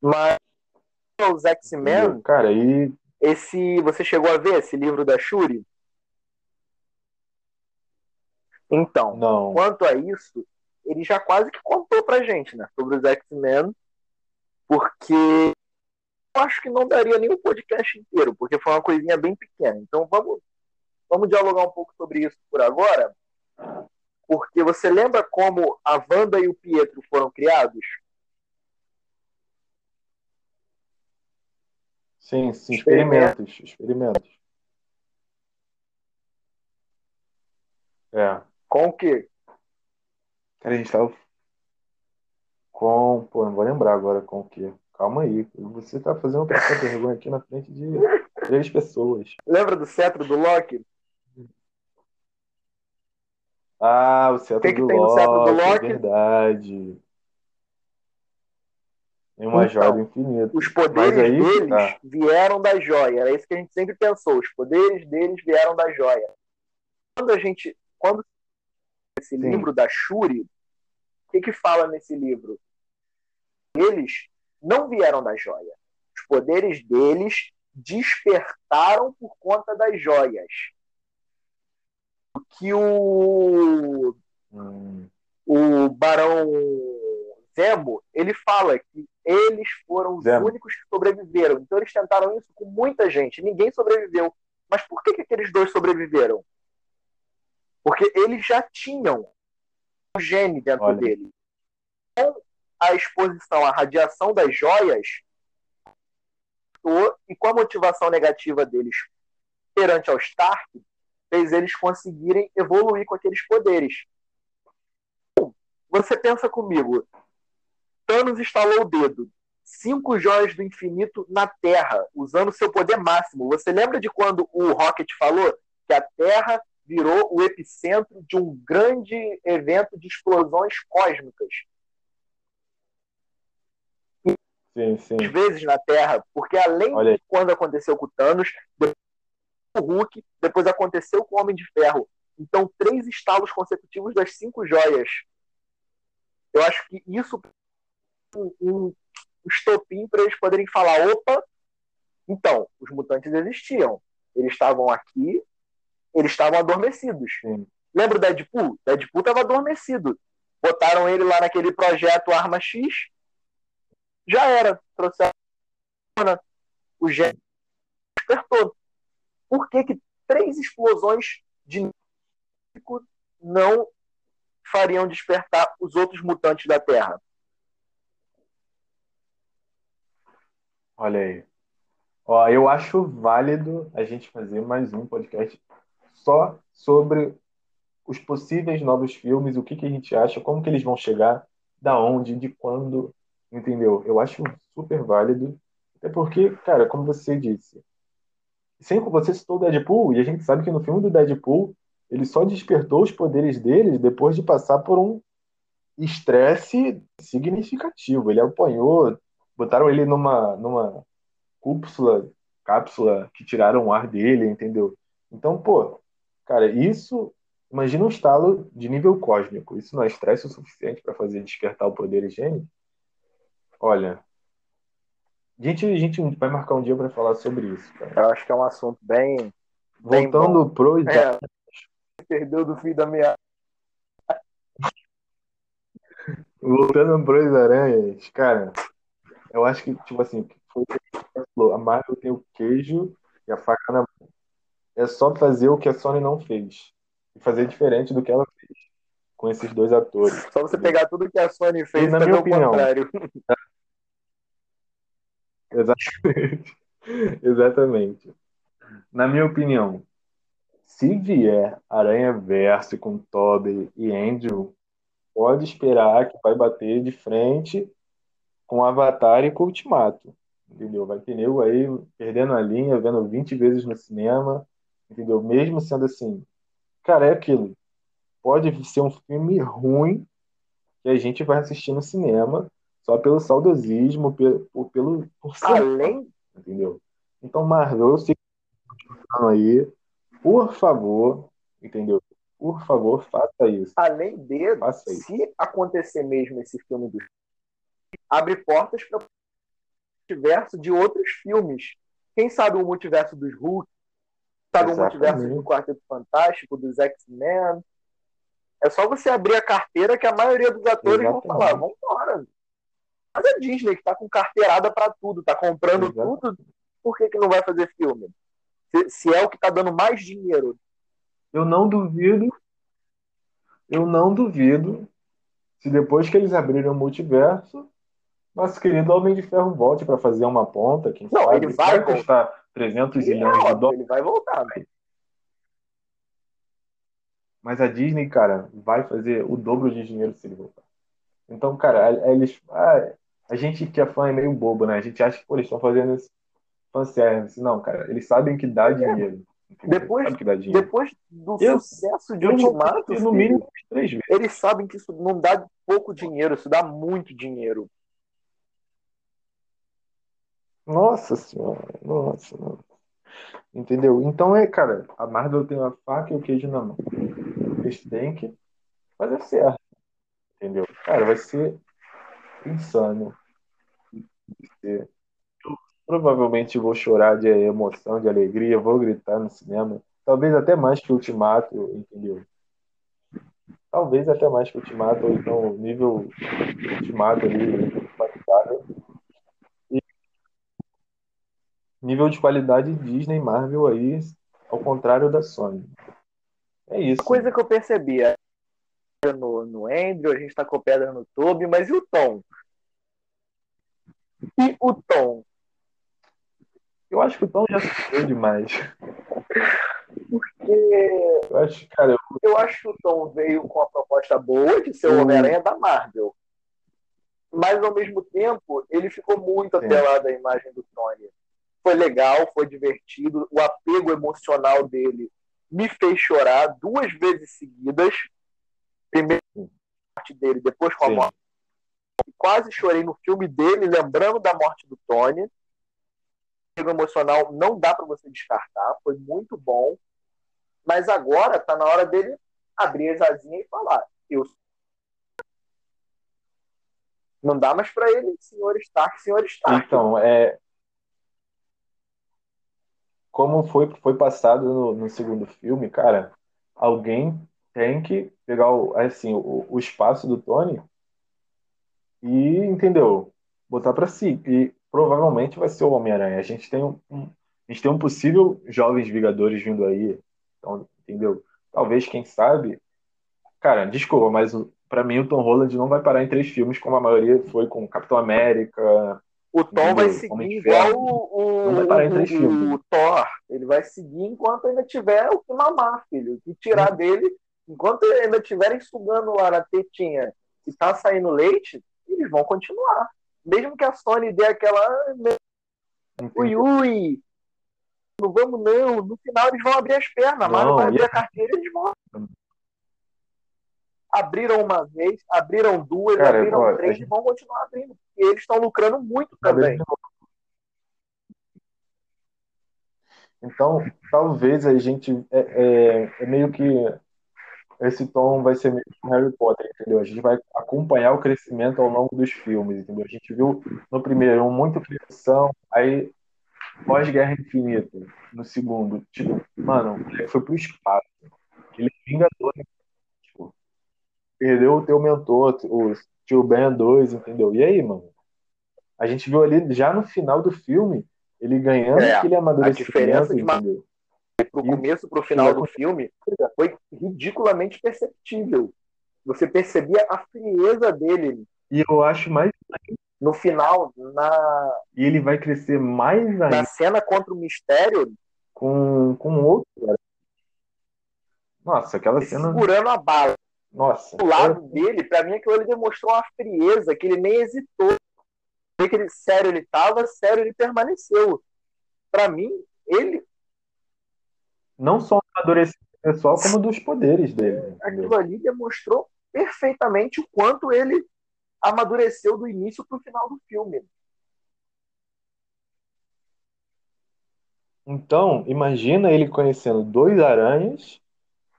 Mas os X-Men? Cara, e esse você chegou a ver esse livro da Shuri? Então, não. quanto a isso, ele já quase que contou pra gente, né, sobre os X-Men, porque eu acho que não daria nem um podcast inteiro, porque foi uma coisinha bem pequena. Então vamos, vamos dialogar um pouco sobre isso por agora, porque você lembra como a Wanda e o Pietro foram criados? Sim, sim, Experimento. experimentos, experimentos. É. Com o quê? Cara, a gente tava com. Pô, não vou lembrar agora com o quê. Calma aí. Você tá fazendo passar vergonha aqui na frente de três pessoas. Lembra do cetro do Loki? Ah, o cetro que que do tem no cetro do Loki, é Loki? verdade. Tem uma Então, joia do infinito. Os poderes aí que deles tá. vieram da joia. Era isso que a gente sempre pensou. Os poderes deles vieram da joia. Quando a gente. Quando esse Sim. livro da Shuri, o que, que fala nesse livro? Eles não vieram da joia. Os poderes deles despertaram por conta das joias. O que o Hum, o Barão Zemo, ele fala que eles foram os Zemo. únicos que sobreviveram. Então eles tentaram isso com muita gente, ninguém sobreviveu. Mas por que, que aqueles dois sobreviveram? Porque eles já tinham o gene dentro Olha. dele. Com a exposição à radiação das joias, e com a motivação negativa deles perante ao Stark, fez eles conseguirem evoluir com aqueles poderes. Você pensa comigo, Thanos estalou o dedo, cinco joias do infinito na Terra, usando seu poder máximo. Você lembra de quando o Rocket falou que a Terra virou o epicentro de um grande evento de explosões cósmicas. Sim, sim. Às vezes na Terra, porque além Olha de quando aconteceu com o Thanos, depois com o Hulk, depois aconteceu com o Homem de Ferro. Então, três estalos consecutivos das cinco joias. Eu acho que isso um, um estopim para eles poderem falar: opa, então, os mutantes existiam. Eles estavam aqui, eles estavam adormecidos. Sim. Lembra o Deadpool? Deadpool estava adormecido. Botaram ele lá naquele projeto Arma X. Já era. Trouxeram o gênio despertou. Por que, que três explosões de não fariam despertar os outros mutantes da Terra? Olha aí. Ó, eu acho válido a gente fazer mais um podcast só sobre os possíveis novos filmes, o que, que a gente acha, como que eles vão chegar, da onde, de quando, entendeu? Eu acho super válido, até porque, cara, como você disse, sempre você citou o Deadpool, e a gente sabe que no filme do Deadpool, ele só despertou os poderes dele depois de passar por um estresse significativo. Ele apanhou, botaram ele numa, numa cápsula, cápsula que tiraram o ar dele, entendeu? Então, pô, cara, isso, imagina um estalo de nível cósmico. Isso não é estresse o suficiente para fazer despertar o poder higiênico? Olha, a gente, a gente vai marcar um dia para falar sobre isso, cara. Eu acho que é um assunto bem. bem Voltando bom. pro É, perdeu do fim da meia. Voltando pros aranhas, cara, eu acho que, tipo assim, foi o que a Marvel tem o queijo e a faca na mão. É só fazer o que a Sony não fez. E fazer diferente do que ela fez com esses dois atores. Só você pegar tudo que a Sony fez E, na minha opinião, contrário. Exatamente. Exatamente. Na minha opinião, se vier Aranha Verso com Tobey e Andrew, pode esperar que vai bater de frente com Avatar e com Ultimato. Entendeu? Vai ter nego aí perdendo a linha, vendo 20 vezes no cinema. Entendeu? Mesmo sendo assim. Cara, é aquilo. Pode ser um filme ruim que a gente vai assistir no cinema só pelo saudosismo, pelo, pelo, por ser Além, entendeu? Então, Marvel, se aí, por favor, entendeu? Por favor, faça isso. além de, se acontecer mesmo esse filme do abre portas para o multiverso de outros filmes. Quem sabe o multiverso dos Hulk, sabe o multiverso do Quarteto Fantástico, dos X-Men. É só você abrir a carteira que a maioria dos atores vão Exatamente. falar, vamos embora. Mas a Disney que tá com carteirada para tudo, tá comprando Exatamente. tudo, por que, que não vai fazer filme? Se, se é o que tá dando mais dinheiro. Eu não duvido, eu não duvido, se depois que eles abrirem o multiverso, nosso querido Homem de Ferro volte para fazer uma ponta, quem Não, sabe? ele vai custar 300 E é milhões de óbvio, dólares. ele vai voltar. Mas a Disney, cara, vai fazer o dobro de dinheiro se ele voltar. Então, cara, a- eles. ah, a gente que é fã é meio bobo, né? A gente acha que pô, eles estão fazendo esse fanservice. Não, cara, eles sabem que dá dinheiro. entendeu? Depois- que dá dinheiro. Depois do Eu- sucesso de Ultimato, no mínimo três vezes. eles sabem que isso não dá pouco dinheiro, isso dá muito dinheiro. Nossa senhora, nossa, nossa. Entendeu? Então é, cara, a Marvel tem a faca e o queijo na mão. Eles têm que fazer certo. Entendeu? Cara, vai ser insano. Vai ser- provavelmente vou chorar de emoção, de alegria, vou gritar no cinema. Talvez até mais que Ultimato, entendeu? Talvez até mais que Ultimato, ou então nível Ultimato ali, qualidade. E nível de qualidade Disney, Marvel aí, ao contrário da Sony. É isso. Coisa que eu percebi é no, no Andrew, a gente tá com pedra no Toby, mas e o Tom? E o Tom? Eu acho que o Tom já sofreu demais. Porque Eu acho, cara, eu acho que o Tom veio com a proposta boa de ser o. Homem-Aranha da Marvel. Mas ao mesmo tempo, ele ficou muito Sim. atrelado à imagem do Tony. Foi legal, foi divertido, o apego emocional dele me fez chorar duas vezes seguidas. Primeiro com a morte dele, depois com a Sim. morte. Quase chorei no filme dele, lembrando da morte do Tony. O emocional não dá para você descartar, foi muito bom. Mas agora tá na hora dele abrir as asinhas e falar: eu não dá mais para ele, senhor Stark, senhor Stark. Então, é. Como foi, foi passado no, no segundo filme, cara, alguém tem que pegar o, assim, o, o espaço do Tony e, entendeu? Botar pra si. E provavelmente vai ser o Homem-Aranha. A gente tem um, um- a gente tem um possível Jovens Vingadores vindo aí. Então, entendeu? Talvez, quem sabe. Cara, desculpa, mas pra mim o Tom Holland não vai parar em três filmes, como a maioria foi com Capitão América, O Tom vai seguir igual o, o- o- Thor. Ele vai seguir enquanto ainda tiver o que mamar, filho. O que tirar dele, enquanto ainda estiverem sugando lá na tetinha e tá saindo leite, eles vão continuar. Mesmo que a Sony dê aquela. Ui, ui! Não vamos, não. No final eles vão abrir as pernas. Marvel Não, vai abrir a carteira e eles vão. Abriram uma vez, abriram duas, Cara, abriram a três e vão continuar abrindo. E eles estão lucrando muito também. Então, talvez a gente. É, é- é meio que. Esse tom vai ser meio que Harry Potter, entendeu? A gente vai acompanhar o crescimento ao longo dos filmes, entendeu? A gente viu no primeiro um muito criação, aí pós-Guerra Infinita, no segundo, tipo, mano, moleque foi pro espaço. Ele é vingador, perdeu o teu mentor, o tio Ben 2, entendeu? E aí, mano? A gente viu ali já no final do filme ele ganhando É, aquele amadurecimento, diferença de uma- entendeu? pro começo pro final do filme foi ridiculamente perceptível. Você percebia a frieza dele E eu acho mais. no final, na, E ele vai crescer mais ainda na cena contra o mistério, com, com outro, cara. Nossa, aquela cena. segurando a bala. Nossa. Do lado dele, pra mim, aquilo ele demonstrou uma frieza que ele nem hesitou. Que ele, sério ele tava, sério ele permaneceu. Pra mim, ele, Não só o amadurecimento pessoal, como dos poderes dele. Entendeu? aquilo ali demonstrou perfeitamente o quanto ele amadureceu do início pro final do filme. Então, imagina ele conhecendo dois aranhas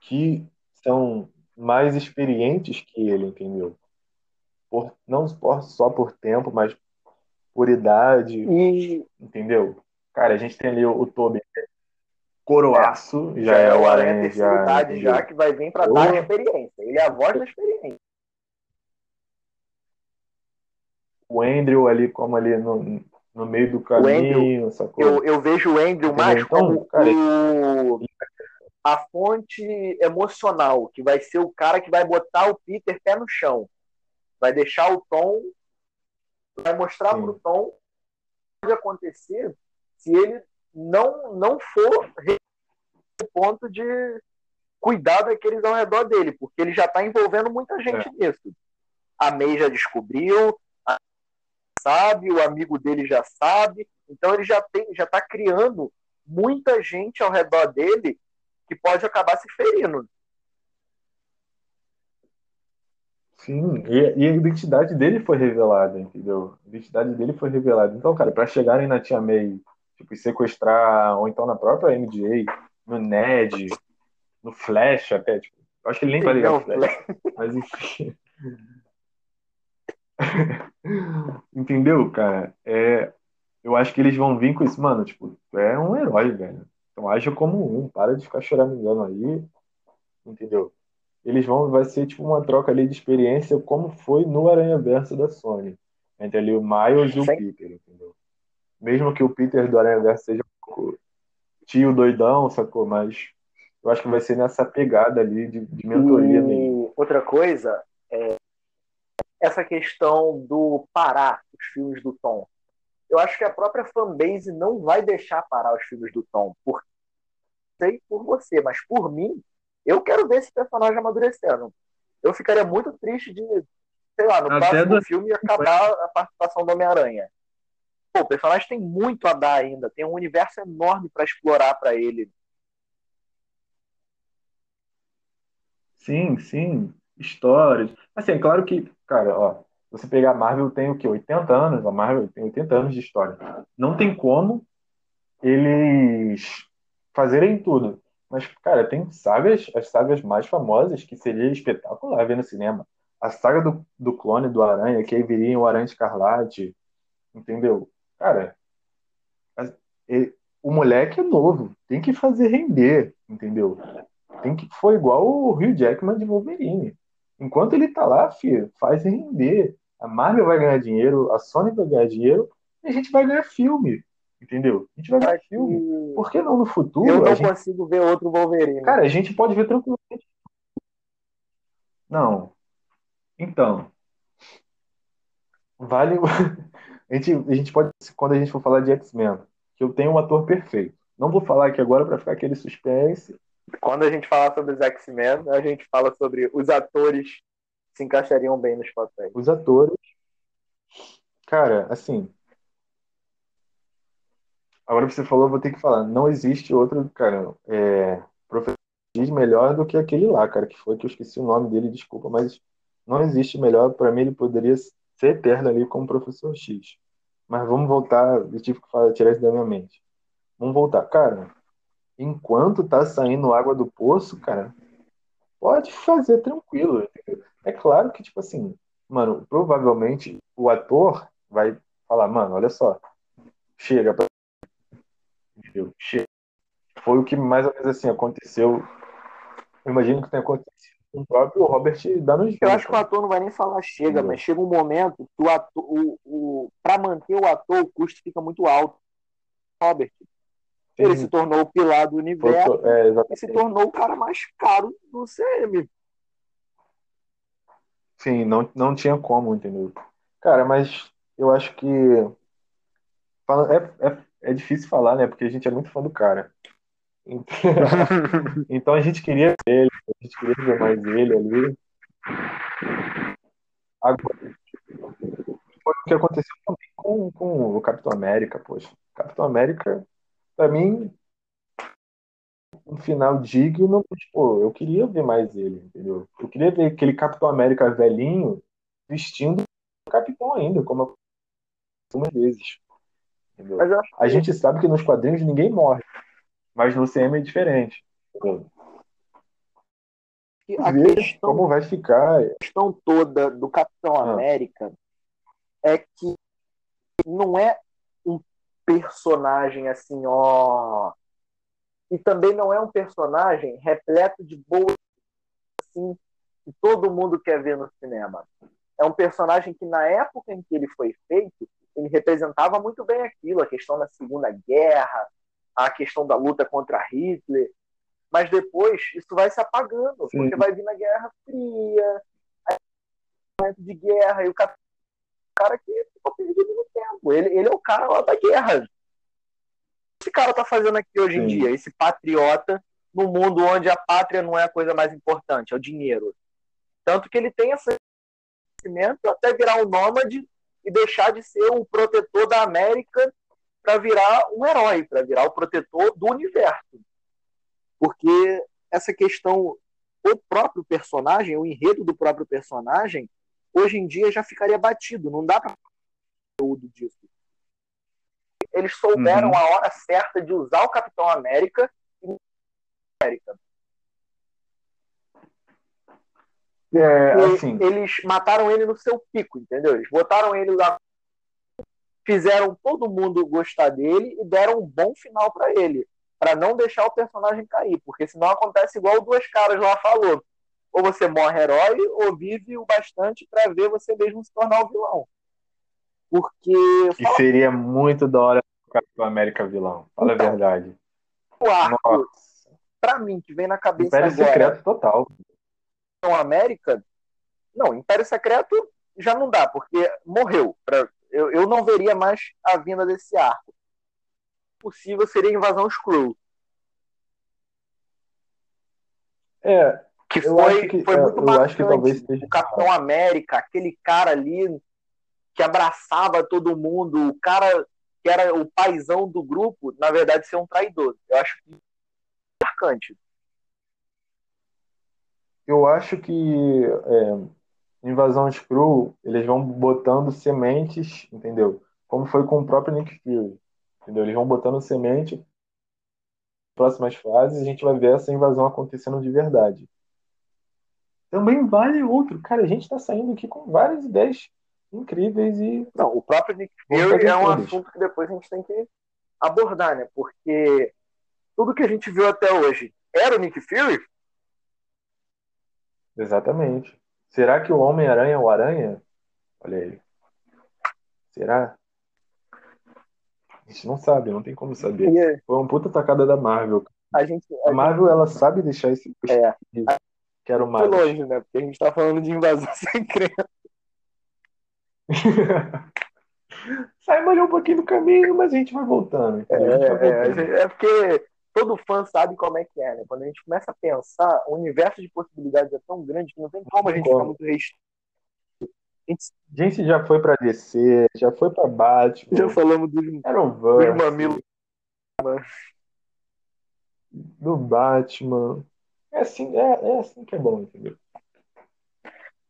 que são mais experientes que ele, entendeu? Por, não por- só por tempo, mas por idade, E entendeu? Cara, a gente tem ali o, o Toby coroaço, já, já é é o o Aranha já, idade entendeu? já, que vai vir pra Ô. dar experiência. Ele é a voz da experiência. O Andrew ali como ali no, no meio do caminho, sacou? Eu, eu vejo o Andrew mais Então, como cara, o, a fonte emocional, que vai ser o cara que vai botar o Peter pé no chão. Vai deixar o Tom, vai mostrar Sim. pro Tom o que pode acontecer se ele não, não for o ponto de cuidar daqueles ao redor dele, porque ele já está envolvendo muita gente É. nisso. A May já descobriu, a sabe, o amigo dele já sabe, então ele já tem, já está criando muita gente ao redor dele que pode acabar se ferindo. Sim, e, e a identidade dele foi revelada, entendeu? A identidade dele foi revelada. Então, cara, pra chegarem na Tia May, tipo, e sequestrar, ou então na própria MJ, no Ned, no Flash até, tipo, eu acho que ele nem vai ligar o Flash, mas enfim. Entendeu, cara? É, eu acho que eles vão vir com isso, mano, tipo, tu é um herói, velho. Então age como um, para de ficar choramingando aí, entendeu? Eles vão, vai ser tipo uma troca ali de experiência, como foi no Aranha Verso da Sony, entre ali o Miles e o Sim. Peter, entendeu? Mesmo que o Peter do Aranha Verso seja um pouco tio doidão, sacou? Mas eu acho que vai ser nessa pegada ali de, de mentoria E mesmo. outra coisa é essa questão do parar os filmes do Tom. Eu acho que a própria fanbase não vai deixar parar os filmes do Tom. Por sei por você, mas por mim, eu quero ver esse personagem amadurecendo. Eu ficaria muito triste de, sei lá, no Até próximo do- filme acabar a participação do Homem-Aranha. Pô, o personagem tem muito a dar ainda, tem um universo enorme para explorar para ele. Sim, sim. Histórias. Assim, é claro que, cara, ó, você pegar a Marvel tem o quê? 80 anos, a Marvel tem 80 anos de história. Não tem como eles fazerem tudo. Mas, cara, tem sagas, as sagas mais famosas que seria espetacular ver no cinema. A saga do, do clone do Aranha, que aí viria o Aranha Escarlate, entendeu? Cara, o moleque é novo, tem que fazer render, entendeu? Tem que foi igual o Hugh Jackman de Wolverine. Enquanto ele tá lá, filho, faz render. A Marvel vai ganhar dinheiro, a Sony vai ganhar dinheiro e a gente vai ganhar filme. Entendeu? A gente vai ganhar filme. Por que não no futuro? Eu não gente... consigo ver outro Wolverine. Cara, a gente pode ver tranquilamente. Não. Então. Vale. a, gente, a gente pode, quando a gente for falar de X-Men, que eu tenho um ator perfeito. Não vou falar aqui agora para ficar aquele suspense. Quando a gente falar sobre os X-Men, a gente fala sobre os atores se encaixariam bem nos papéis. Os atores. Cara, assim, Agora que você falou, eu vou ter que falar. Não existe outro, cara, é, professor melhor do que aquele lá, cara, que foi que eu esqueci o nome dele, desculpa, mas não existe melhor. Para mim, ele poderia ser eterno ali como professor X. Mas vamos voltar, eu tive que falar, tirar isso da minha mente. Vamos voltar. Cara, enquanto tá saindo água do poço, cara, pode fazer tranquilo. É claro que, tipo assim, mano, provavelmente o ator vai falar, mano, olha só, chega, entendeu? Chega. Foi o que mais ou menos assim aconteceu. Eu imagino que tenha acontecido com o próprio Robert Downey Eu acho que o ator não vai nem falar chega, mas chega um momento que o ator, o, o, para manter o ator, o custo fica muito alto. Robert. Ele se tornou o pilar do universo Foi, é, e se tornou o cara mais caro do CM. Sim, não, não tinha como, entendeu? Cara, mas eu acho que. É, é, é difícil falar, né? Porque a gente é muito fã do cara. Então, então a gente queria ver ele, a gente queria ver mais ele ali. Agora, foi o que aconteceu também com, com o Capitão América, poxa. Capitão América, pra mim, um final digno, tipo, eu queria ver mais ele, entendeu? Eu queria ver aquele Capitão América velhinho vestindo o Capitão ainda, como algumas vezes. A gente sabe que nos quadrinhos ninguém morre, mas no CM é diferente. A questão, como vai ficar. A questão toda do Capitão ah. América é que não é um personagem assim, ó. E também não é um personagem repleto de boas assim, que todo mundo quer ver no cinema. É um personagem que, na época em que ele foi feito, ele representava muito bem aquilo, a questão da Segunda Guerra, a questão da luta contra Hitler. Mas depois isso vai se apagando, Sim. porque vai vir na Guerra Fria, momento de guerra, e o cara, o cara que ficou perdido no tempo. Ele, ele é o cara lá da guerra. Esse cara tá fazendo aqui hoje Sim. em dia, esse patriota, no mundo onde a pátria não é a coisa mais importante, é o dinheiro. Tanto que ele tem esse conhecimento até virar um nômade e deixar de ser o protetor da América para virar um herói, para virar o protetor do universo. Porque essa questão, o próprio personagem, o enredo do próprio personagem, hoje em dia já ficaria batido, não dá para conteúdo disso. Eles souberam uhum. a hora certa de usar o Capitão América e América. É, assim. Eles mataram ele no seu pico, entendeu? Eles botaram ele lá, fizeram todo mundo gostar dele e deram um bom final para ele, para não deixar o personagem cair, porque senão acontece igual duas caras lá falou. Ou você morre herói, ou vive o bastante para ver você mesmo se tornar o vilão. Porque. E seria muito da hora o Capitão América vilão. Fala então, a verdade. O arco, pra mim, que vem na cabeça Império agora. secreto total. Capitão América, não, Império Secreto já não dá, porque morreu. Pra, eu, eu não veria mais a vinda desse arco. Possível seria a invasão Skrull. É, que foi, que, foi muito eu acho que talvez seja... O Capitão América, aquele cara ali que abraçava todo mundo, o cara que era o paizão do grupo, na verdade, ser um traidor. Eu acho marcante. eu acho que é, Invasão Screw, eles vão botando sementes, entendeu? Como foi com o próprio Nick Fury. Entendeu? Eles vão botando semente próximas fases, a gente vai ver essa invasão acontecendo de verdade. Também vale outro. Cara, a gente está saindo aqui com várias ideias incríveis e. Não, o próprio Nick Fury é um assunto que depois a gente tem que abordar, né? Porque tudo que a gente viu até hoje era o Nick Fury? Exatamente. Será que o Homem-Aranha é o Aranha? Olha aí. Será? A gente não sabe, não tem como saber. Yeah. Foi uma puta tacada da Marvel. A, gente, a, a Marvel, gente... ela sabe deixar esse. É. Que era o Marvel. longe, né? Porque a gente tá falando de invasão secreta. Sai mais um pouquinho do caminho, mas a gente vai voltando. É, vai voltando. É, é, porque todo fã sabe como é que é, né? Quando a gente começa a pensar, o universo de possibilidades é tão grande que não tem como a gente ficar muito restrito. A gente... já foi pra DC, já foi pra Batman. Já falamos do, do mamilo. Do Batman. É assim, é, é assim que é bom, entendeu?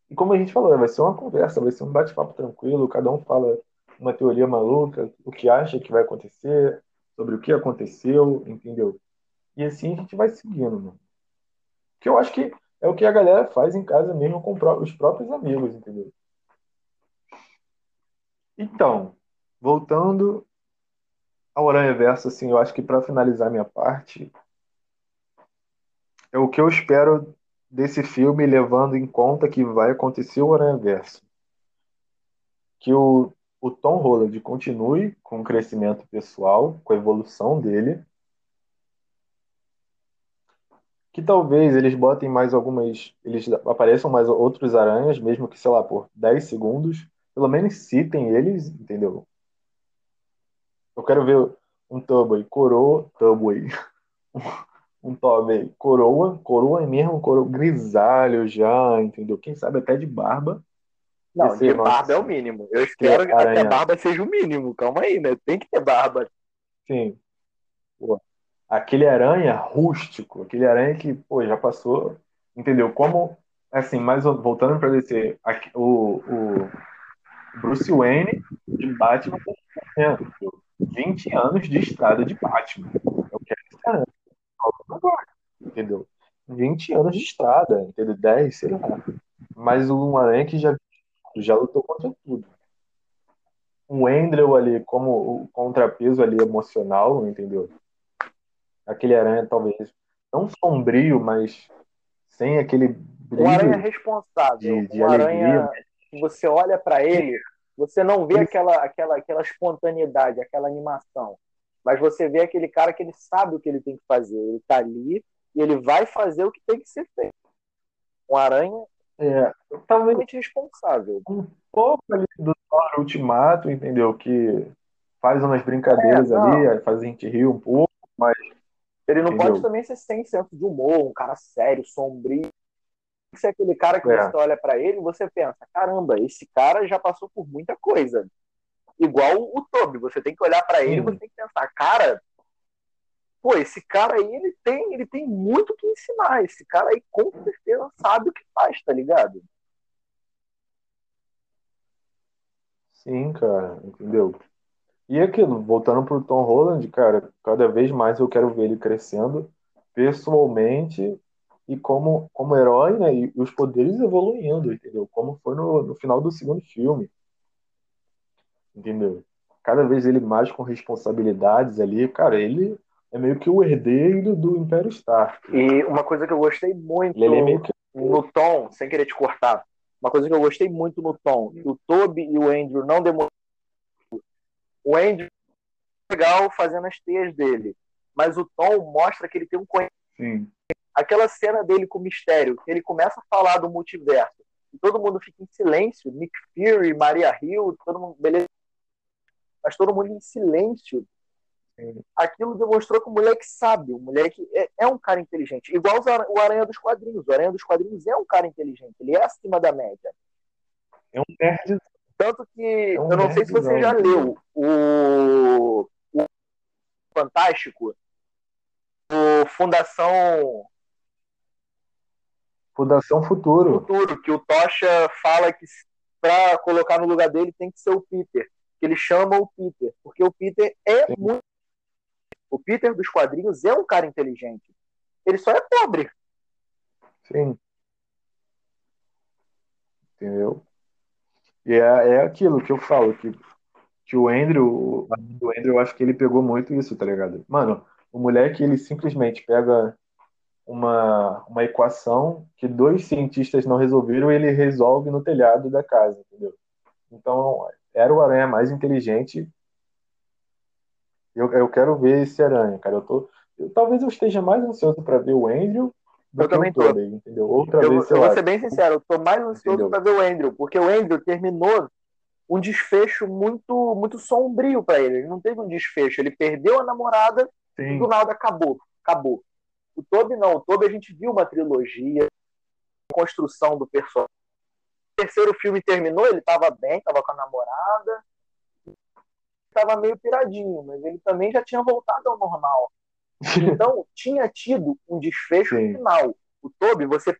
E como a gente falou, vai ser uma conversa, vai ser um bate-papo tranquilo, cada um fala uma teoria maluca, o que acha que vai acontecer, sobre o que aconteceu, entendeu? E assim a gente vai seguindo, mano. Que eu acho que é o que a galera faz em casa mesmo com os próprios amigos, entendeu? Então, voltando ao Aranha Verso, assim, eu acho que para finalizar minha parte, é o que eu espero desse filme, levando em conta que vai acontecer o Aranha Verso. Que o o Tom Holland continue com o crescimento pessoal, com a evolução dele. Que talvez eles botem mais algumas. Eles apareçam mais outros aranhas, mesmo que, sei lá, por 10 segundos. Pelo menos citem eles, entendeu? Eu quero ver um Tubby coroa. Tubby. um Tubby coroa. Coroa mesmo, coroa grisalho já, entendeu? Quem sabe até de barba não, de barba é o mínimo. Eu espero que a barba seja o mínimo. Calma aí, né? Tem que ter barba. Sim. Pô, aquele aranha rústico, aquele aranha que, pô, já passou. Entendeu? Como, assim, mais voltando para descer, o, o Bruce Wayne de Batman 20 anos de estrada de Batman. Eu quero esse aranha. Entendeu? 20 anos de estrada, entendeu? 10, sei lá. Mas um aranha que já já lutou contra tudo. O Andrew ali como o contrapeso ali emocional, entendeu? Aquele aranha talvez não sombrio, mas sem aquele brilho. Um aranha responsável. De, de alegria. aranha você olha para ele, você não vê aquela, aquela, aquela espontaneidade, aquela animação. Mas você vê aquele cara que ele sabe o que ele tem que fazer. Ele tá ali e ele vai fazer o que tem que ser feito. Um aranha é, totalmente responsável. Um pouco ali do Thor Ultimato, entendeu? Que faz umas brincadeiras é, ali, faz a gente rir um pouco, mas. Ele não entendeu? pode também ser sem senso de humor, um cara sério, sombrio. Tem que ser aquele cara que é. você olha para ele e você pensa: caramba, esse cara já passou por muita coisa. Igual o Toby, você tem que olhar para ele e você tem que pensar: cara, pô, esse cara aí, ele tem, ele tem muito que ensinar. Esse cara aí, com certeza, sabe o que faz, tá ligado? Sim, cara, entendeu? E aquilo, voltando pro Tom Holland, cara, cada vez mais eu quero ver ele crescendo pessoalmente e como, como herói, né? E os poderes evoluindo, entendeu? Como foi no, no final do segundo filme. Entendeu? Cada vez ele mais com responsabilidades ali, cara, ele é meio que o herdeiro do Império Stark. E uma coisa que eu gostei muito é que... no tom, sem querer te cortar, uma coisa que eu gostei muito no tom, o Toby e o Andrew não demoraram. O Andrew é legal fazendo as teias dele, mas o Tom mostra que ele tem um conhecimento. Aquela cena dele com o mistério, que ele começa a falar do multiverso, e todo mundo fica em silêncio, Nick Fury, Maria Hill, todo mundo, beleza, mas todo mundo em silêncio, aquilo demonstrou que o moleque sabe, o moleque é, é um cara inteligente. Igual o Aranha dos Quadrinhos. O Aranha dos Quadrinhos é um cara inteligente, ele é acima da média. É um nerd. Tanto que, é um eu não sei se você já leu o, o Fantástico, o Fundação. Fundação Futuro. Futuro, que o Tocha fala que para colocar no lugar dele tem que ser o Peter. Que ele chama o Peter. Porque o Peter é Sim. muito. O Peter dos quadrinhos é um cara inteligente. Ele só é pobre. Sim. Entendeu? E é, é aquilo que eu falo, que, que o Andrew, o Andrew, eu acho que ele pegou muito isso, tá ligado? Mano, o moleque, ele simplesmente pega uma, uma equação que dois cientistas não resolveram e ele resolve no telhado da casa, entendeu? Então, era o aranha mais inteligente. Eu, eu quero ver esse aranha, cara. Eu tô, eu, talvez eu esteja mais ansioso para ver o Andrew do eu que também o Tobey, entendeu? Outra eu, vez, eu vou ser bem sincero, eu tô mais ansioso para ver o Andrew, porque o Andrew terminou um desfecho muito muito sombrio para ele. Ele não teve um desfecho, ele perdeu a namorada Sim. e do nada acabou, acabou. O Toby não, o Toby a gente viu uma trilogia, construção do personagem. Terceiro filme terminou, ele estava bem, estava com a namorada, estava meio piradinho, mas ele também já tinha voltado ao normal. Então, tinha tido um desfecho Sim. final. O Toby, você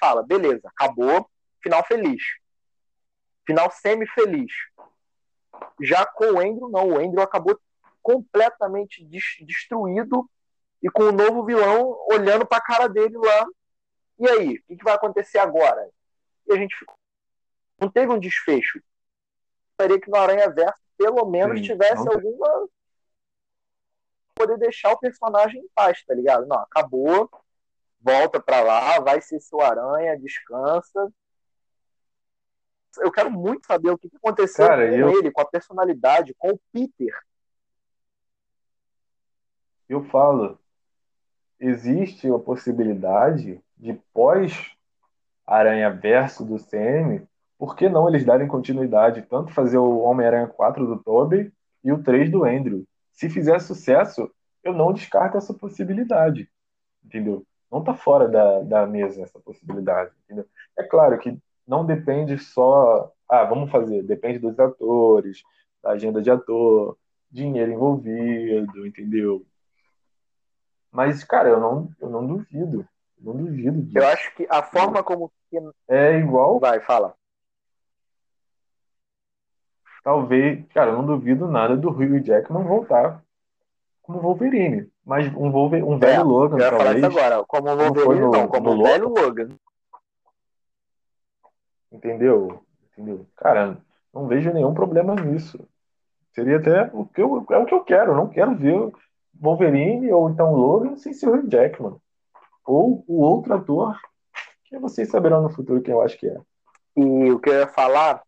fala, beleza, acabou, final feliz. Final semi-feliz. Já com o Andrew, não. O Andrew acabou completamente destruído e com o novo vilão olhando para a cara dele lá. E aí, o que, que, vai acontecer agora? E a gente ficou... não teve um desfecho. Gostaria que no Aranha Verso pelo menos Sim, tivesse não... alguma poder deixar o personagem em paz, tá ligado? Não, acabou, volta para lá, vai ser seu Aranha, descansa. Eu quero muito saber o que aconteceu Cara, com eu... ele, com a personalidade, com o Peter. Eu falo, existe a possibilidade de pós Aranha Verso do CM, por que não eles darem continuidade, tanto fazer o Homem-Aranha 4 do Tobey e o 3 do Andrew. Se fizer sucesso, eu não descarto essa possibilidade, entendeu? Não está fora da, da mesa essa possibilidade, entendeu? É claro que não depende só, ah, vamos fazer, depende dos atores, da agenda de ator, dinheiro envolvido, entendeu? Mas, cara, eu não, eu não duvido. Não duvido disso. Eu acho que a forma como. É igual. Vai, fala. Talvez. Cara, eu não duvido nada do Hugh Jackman voltar como Wolverine. Mas um, Wolverine, um velho é, Logan, eu talvez. Falar isso agora. Como Wolverine, no, não, como um velho Logan. Entendeu? Entendeu? Cara, não vejo nenhum problema nisso. Seria até o que eu, é o que eu quero. Eu não quero ver Wolverine ou então Logan sem ser o Hugh Jackman. Ou o outro ator que vocês saberão no futuro quem eu acho que é. E o que eu ia falar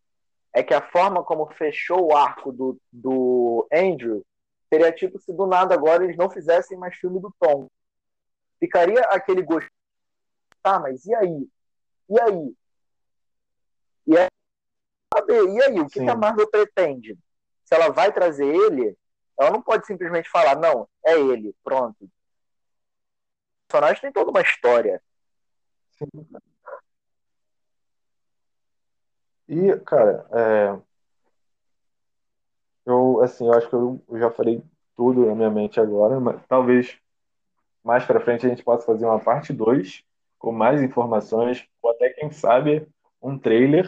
é que a forma como fechou o arco do, do Andrew seria tipo se do nada agora eles não fizessem mais filme do Tom. Ficaria aquele gosto. Tá, mas e aí? E aí? E aí? E aí? O que, que a Marvel pretende? Se ela vai trazer ele, ela não pode simplesmente falar, não, é ele, pronto. Personagem tem toda uma história. E, cara, é... eu, assim, eu acho que eu já falei tudo na minha mente agora, mas talvez mais para frente a gente possa fazer uma parte 2 com mais informações, ou até, quem sabe, um trailer,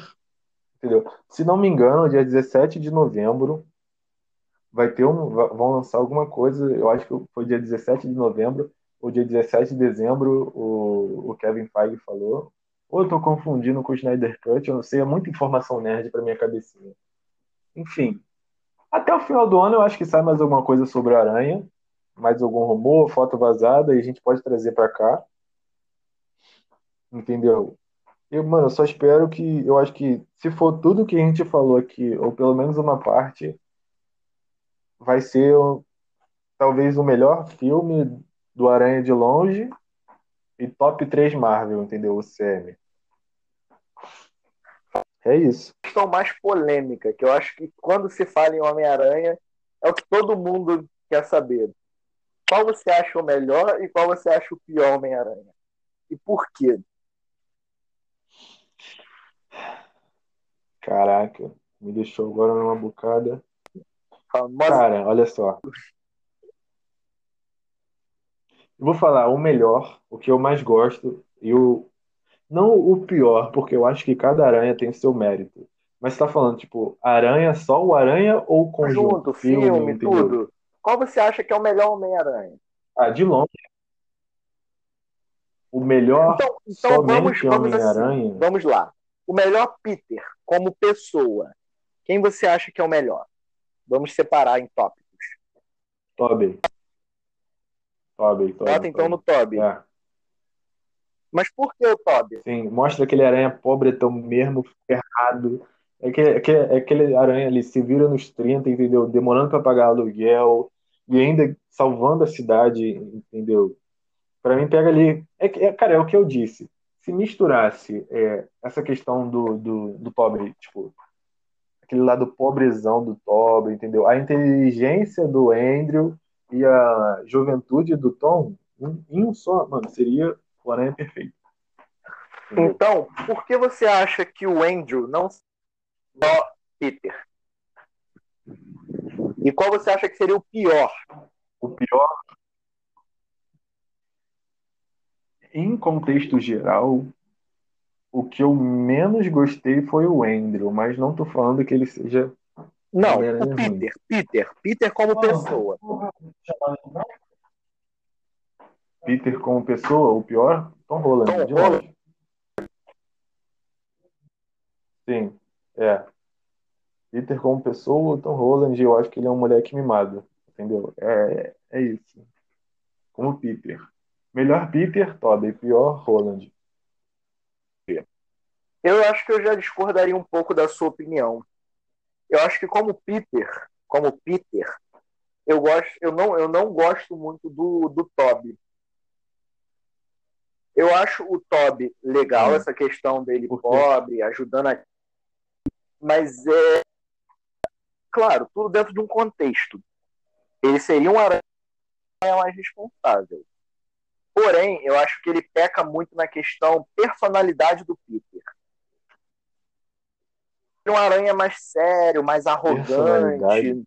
entendeu? Se não me engano, dia 17 de novembro, vai ter um, vão lançar alguma coisa, eu acho que foi dia 17 de novembro ou dia 17 de dezembro, o, o Kevin Feige falou. Ou eu tô confundindo com o Snyder Cut, eu não sei, é muita informação nerd para minha cabecinha. Enfim, até o final do ano eu acho que sai mais alguma coisa sobre a Aranha, mais algum rumor, foto vazada, e a gente pode trazer para cá. Entendeu? Eu, mano, eu só espero que. Eu acho que se for tudo que a gente falou aqui, ou pelo menos uma parte, vai ser talvez o melhor filme do Aranha de longe e top 3 Marvel, entendeu? O CM. É isso. A questão mais polêmica, que eu acho que quando se fala em Homem-Aranha, é o que todo mundo quer saber. Qual você acha o melhor e qual você acha o pior Homem-Aranha? E por quê? Caraca, me deixou agora numa bocada. Cara, olha só. Eu vou falar o melhor, o que eu mais gosto, e o, Não o pior, porque eu acho que cada aranha tem seu mérito. Mas você tá falando, tipo, aranha, só o aranha ou o conjunto? Junto, filme, entendeu? tudo. Qual você acha que é o melhor Homem-Aranha? Ah, de longe. O melhor Então, então somente assim. Homem-Aranha. Vamos lá. O melhor Peter, como pessoa. Quem você acha que é o melhor? Vamos separar em tópicos. Tobey. Tobey. Bota então no. Toby. É, Mas por que o Toby? sim, mostra aquele aranha pobretão mesmo, ferrado. É, que, é, que, é aquele aranha ali se vira nos 30, entendeu? Demorando pra pagar aluguel e ainda salvando a cidade, entendeu? Pra mim pega ali. É, que- é, cara, é o que eu disse. Se misturasse é, essa questão do, do, do pobre, tipo, aquele lado pobrezão do Toby, entendeu? A inteligência do Andrew e a juventude do Tom, em em um só, mano, seria o Aranha perfeito. Entendeu? Então, por que você acha que o Andrew não só Peter? E qual você acha que seria o pior? O pior, em contexto geral, o que eu menos gostei foi o Andrew, mas não tô falando que ele seja Não, o ruim. Peter. Peter. Peter como pessoa. Peter como pessoa, o pior, Tom Holland, Tom de Holland. longe. Sim, é. Peter como pessoa, o Tom Holland, eu acho que ele é um moleque mimado, entendeu? É, é isso. Como Peter. Melhor Peter, Tobey. Pior, Holland. Eu acho que eu já discordaria um pouco da sua opinião. Eu acho que como Peter, como Peter, eu gosto, eu não, eu não gosto muito do, do Toby. Eu acho o Toby legal, Hum. essa questão dele pobre, ajudando a. Mas é. Claro, tudo dentro de um contexto. Ele seria um aranha mais responsável. Porém, eu acho que ele peca muito na questão personalidade do Peter. Um aranha mais sério, mais arrogante.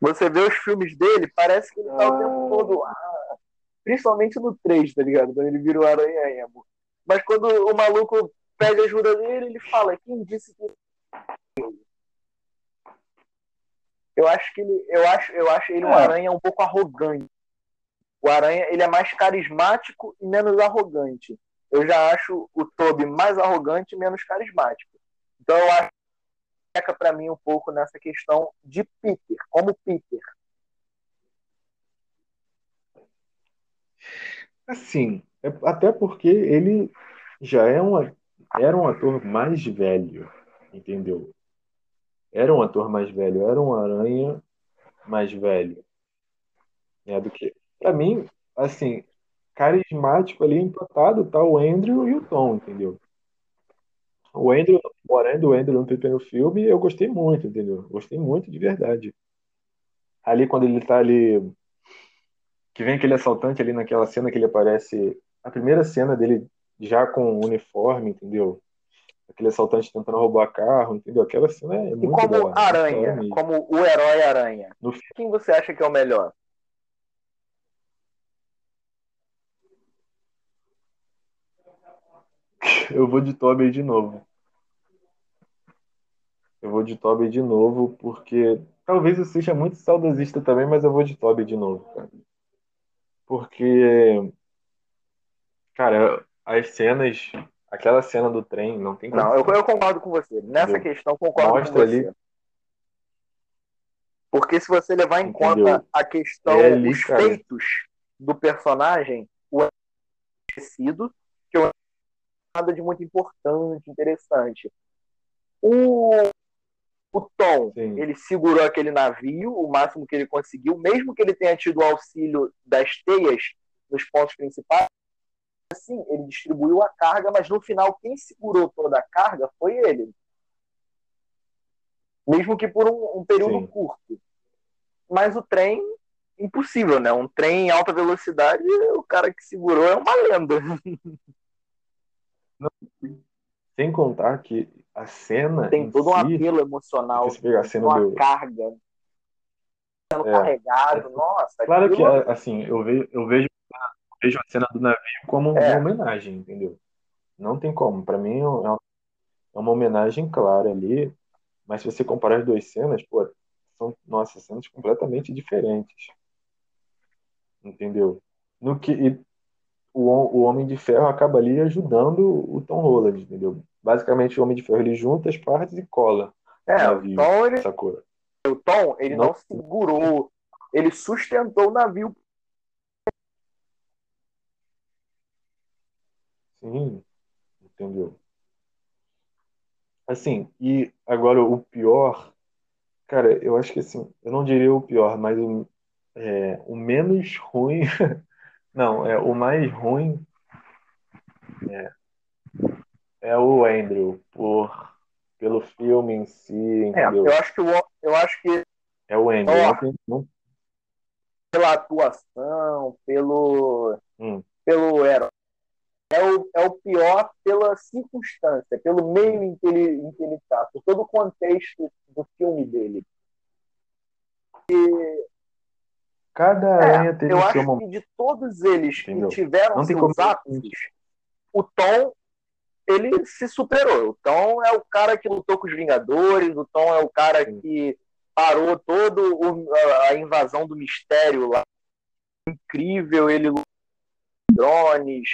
Você vê os filmes dele, parece que ele tá o tempo todo. ah, principalmente no 3, tá ligado? Quando ele vira o aranha emo. Mas quando o maluco pede ajuda dele, ele fala: Quem disse que. Eu acho que ele. Eu acho, eu acho ele um É. aranha um pouco arrogante. O aranha ele é mais carismático e menos arrogante. Eu já acho o Toby mais arrogante e menos carismático. Então eu acho que peca pra mim um pouco nessa questão de Peter, como Peter. Assim, é- até porque ele já é era um ator mais velho, entendeu? Era um ator mais velho, era um aranha mais velho, né, do que... Pra mim, assim, carismático ali, empatado, tá o Andrew e o Tom, entendeu? O Andrew, o aranha do Andrew no primeiro filme, eu gostei muito, entendeu? Gostei muito de verdade. Ali, quando ele tá ali que vem aquele assaltante ali naquela cena que ele aparece, a primeira cena dele já com o uniforme, entendeu? Aquele assaltante tentando roubar carro, entendeu? Aquela cena é E muito como hora, muito da hora aranha, mesmo. como o herói aranha, No quem você acha que é o melhor? Eu vou de Tobey de novo. Eu vou de Tobey de novo, porque talvez eu seja muito saudosista também, mas eu vou de Tobey de novo, cara. Porque, cara, as cenas, aquela cena do trem, não tem Não, eu, eu concordo com você. Nessa Entendeu? questão, concordo com Mostra você. ali. Porque se você levar em Entendeu? conta a questão, É ali, os cara. feitos do personagem, o é esquecido, que eu nada de muito importante, interessante. O, o Tom, Sim. ele segurou aquele navio o máximo que ele conseguiu, mesmo que ele tenha tido o auxílio das teias nos pontos principais. Assim, ele distribuiu a carga, mas no final quem segurou toda a carga foi ele. Mesmo que por um, um período Sim. curto. Mas o trem, impossível, né? Um trem em alta velocidade, o cara que segurou é uma lenda. Sem contar que a cena Tem em todo um si, apelo emocional, se pegar a cena uma do, carga, sendo É. carregado. Nossa, Claro que, aquilo- assim, eu vejo, eu vejo vejo a cena do navio como É. uma homenagem, entendeu? Não tem como. Pra mim é uma, é uma homenagem clara ali, mas se você comparar as duas cenas, pô, são, nossa, cenas completamente diferentes. Entendeu? No que e o, o Homem de Ferro acaba ali ajudando o Tom Holland, entendeu? Basicamente o Homem de Ferro ele junta as partes e cola É, o navio, Tom, ele, sacou? o Tom, ele não Não- segurou, ele sustentou o navio. Sim, entendeu? Assim, e agora o pior, cara, eu acho que assim, eu não diria o pior, mas o, é, o menos ruim, não, é o mais ruim é, é o Andrew, por, pelo filme em si, É, entendeu? eu acho que o, eu acho que É o Andrew, Ó. não pela atuação, pelo hum, pelo herói, é o, é o pior pela circunstância, pelo meio em que ele em que ele está, por todo o contexto do filme dele. Cada aranha teve É, eu o seu acho momento. que de todos eles Entendeu? que tiveram Não seus ápices, o Tom ele se superou. O Tom é o cara que lutou com os Vingadores, o Tom é o cara que parou todo o- a, invasão do mistério lá. Incrível, ele drones,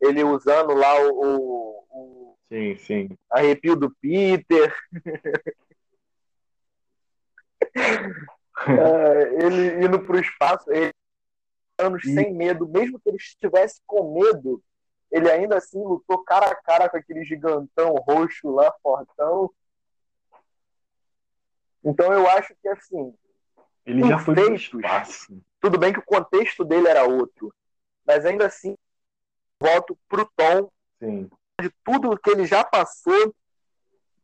ele usando lá o, o- o Sim, sim. arrepio do Peter. É, ele indo para o espaço, ele anos E- sem medo, mesmo que ele estivesse com medo, ele ainda assim lutou cara a cara com aquele gigantão roxo lá, fortão. Então eu acho que assim, Ele já foi Perfeitos. espaço. tudo bem que o contexto dele era outro, mas ainda assim volto pro Tom Sim. de tudo que ele já passou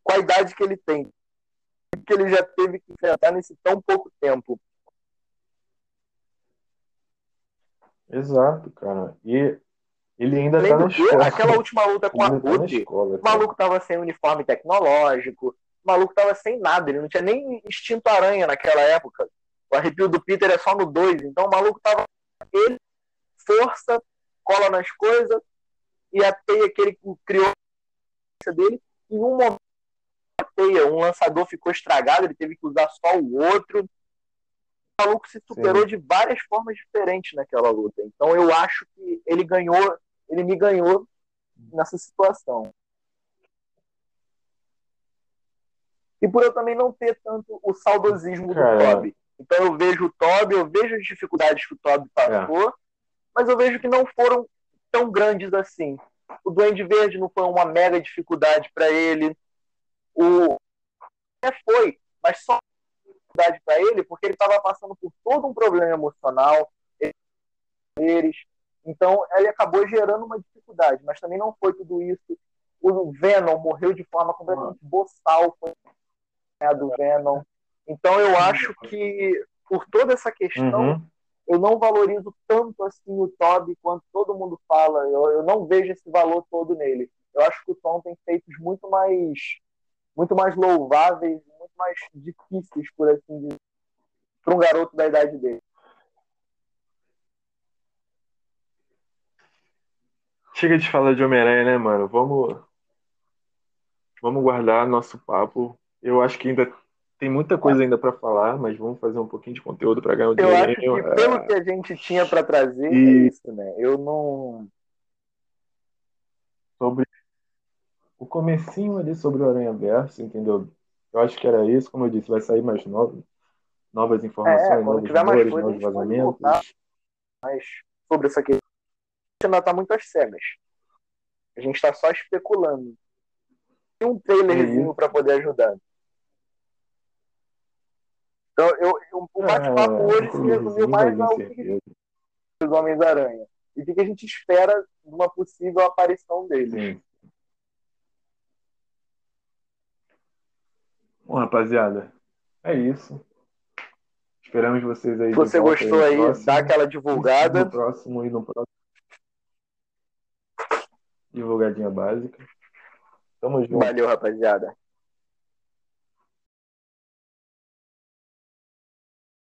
com a idade que ele tem, que ele já teve que enfrentar nesse tão pouco tempo. Exato, cara. E ele ainda Além tá na que, escola. aquela última luta com Ele a tá Ruth, escola, O maluco tava sem uniforme tecnológico, o maluco tava sem nada, ele não tinha nem instinto aranha naquela época. O arrepio do Peter é só no 2, então o maluco tava ele, força, cola nas coisas, e a teia que ele criou dele, em um momento um lançador ficou estragado, ele teve que usar só o outro. O maluco se superou Sim. de várias formas diferentes naquela luta. Então eu acho que ele ganhou, ele me ganhou nessa situação. E por eu também não ter tanto o saudosismo Cara. do Toby. Então eu vejo o Toby, eu vejo as dificuldades que o Toby passou, mas eu vejo que não foram tão grandes assim. O Duende Verde não foi uma mega dificuldade para ele. O é, foi, mas só dificuldade para ele porque ele estava passando por todo um problema emocional, eles. Então ele acabou gerando uma dificuldade, mas também não foi tudo isso. O Venom morreu de forma completamente boçal, foi a do Venom. Então eu acho que por toda essa questão Uhum. eu não valorizo tanto assim o Toby quanto todo mundo fala. Eu, eu não vejo esse valor todo nele. Eu acho que o Tom tem feitos muito mais muito mais louváveis, muito mais difíceis, por assim dizer, para um garoto da idade dele. Chega de falar de Homem-Aranha, né, mano? Vamos, vamos guardar nosso papo. Eu acho que ainda tem muita coisa ainda pra falar, mas vamos fazer um pouquinho de conteúdo pra ganhar um Eu acho que pelo que a gente tinha para trazer E- é isso, né? Eu não sobre o comecinho ali sobre o Aranha Verso, entendeu? Eu acho que era isso, como eu disse, vai sair mais novo, novas informações, É, novos tiver mais rumores, novos vazamentos. mais sobre essa questão. A gente ainda está muito às cegas. A gente está só especulando. Tem um trailerzinho Isso. para poder ajudar. Então, eu, eu- o bate-papo É, hoje se resumiu mais ao que os Homens-Aranha. E o que que a gente espera de uma possível aparição deles. Sim. Bom, rapaziada, é isso. Esperamos vocês aí Se você gostou aí, próximo. dá aquela divulgada. No próximo e no próximo. Divulgadinha básica. Tamo junto. Valeu, rapaziada.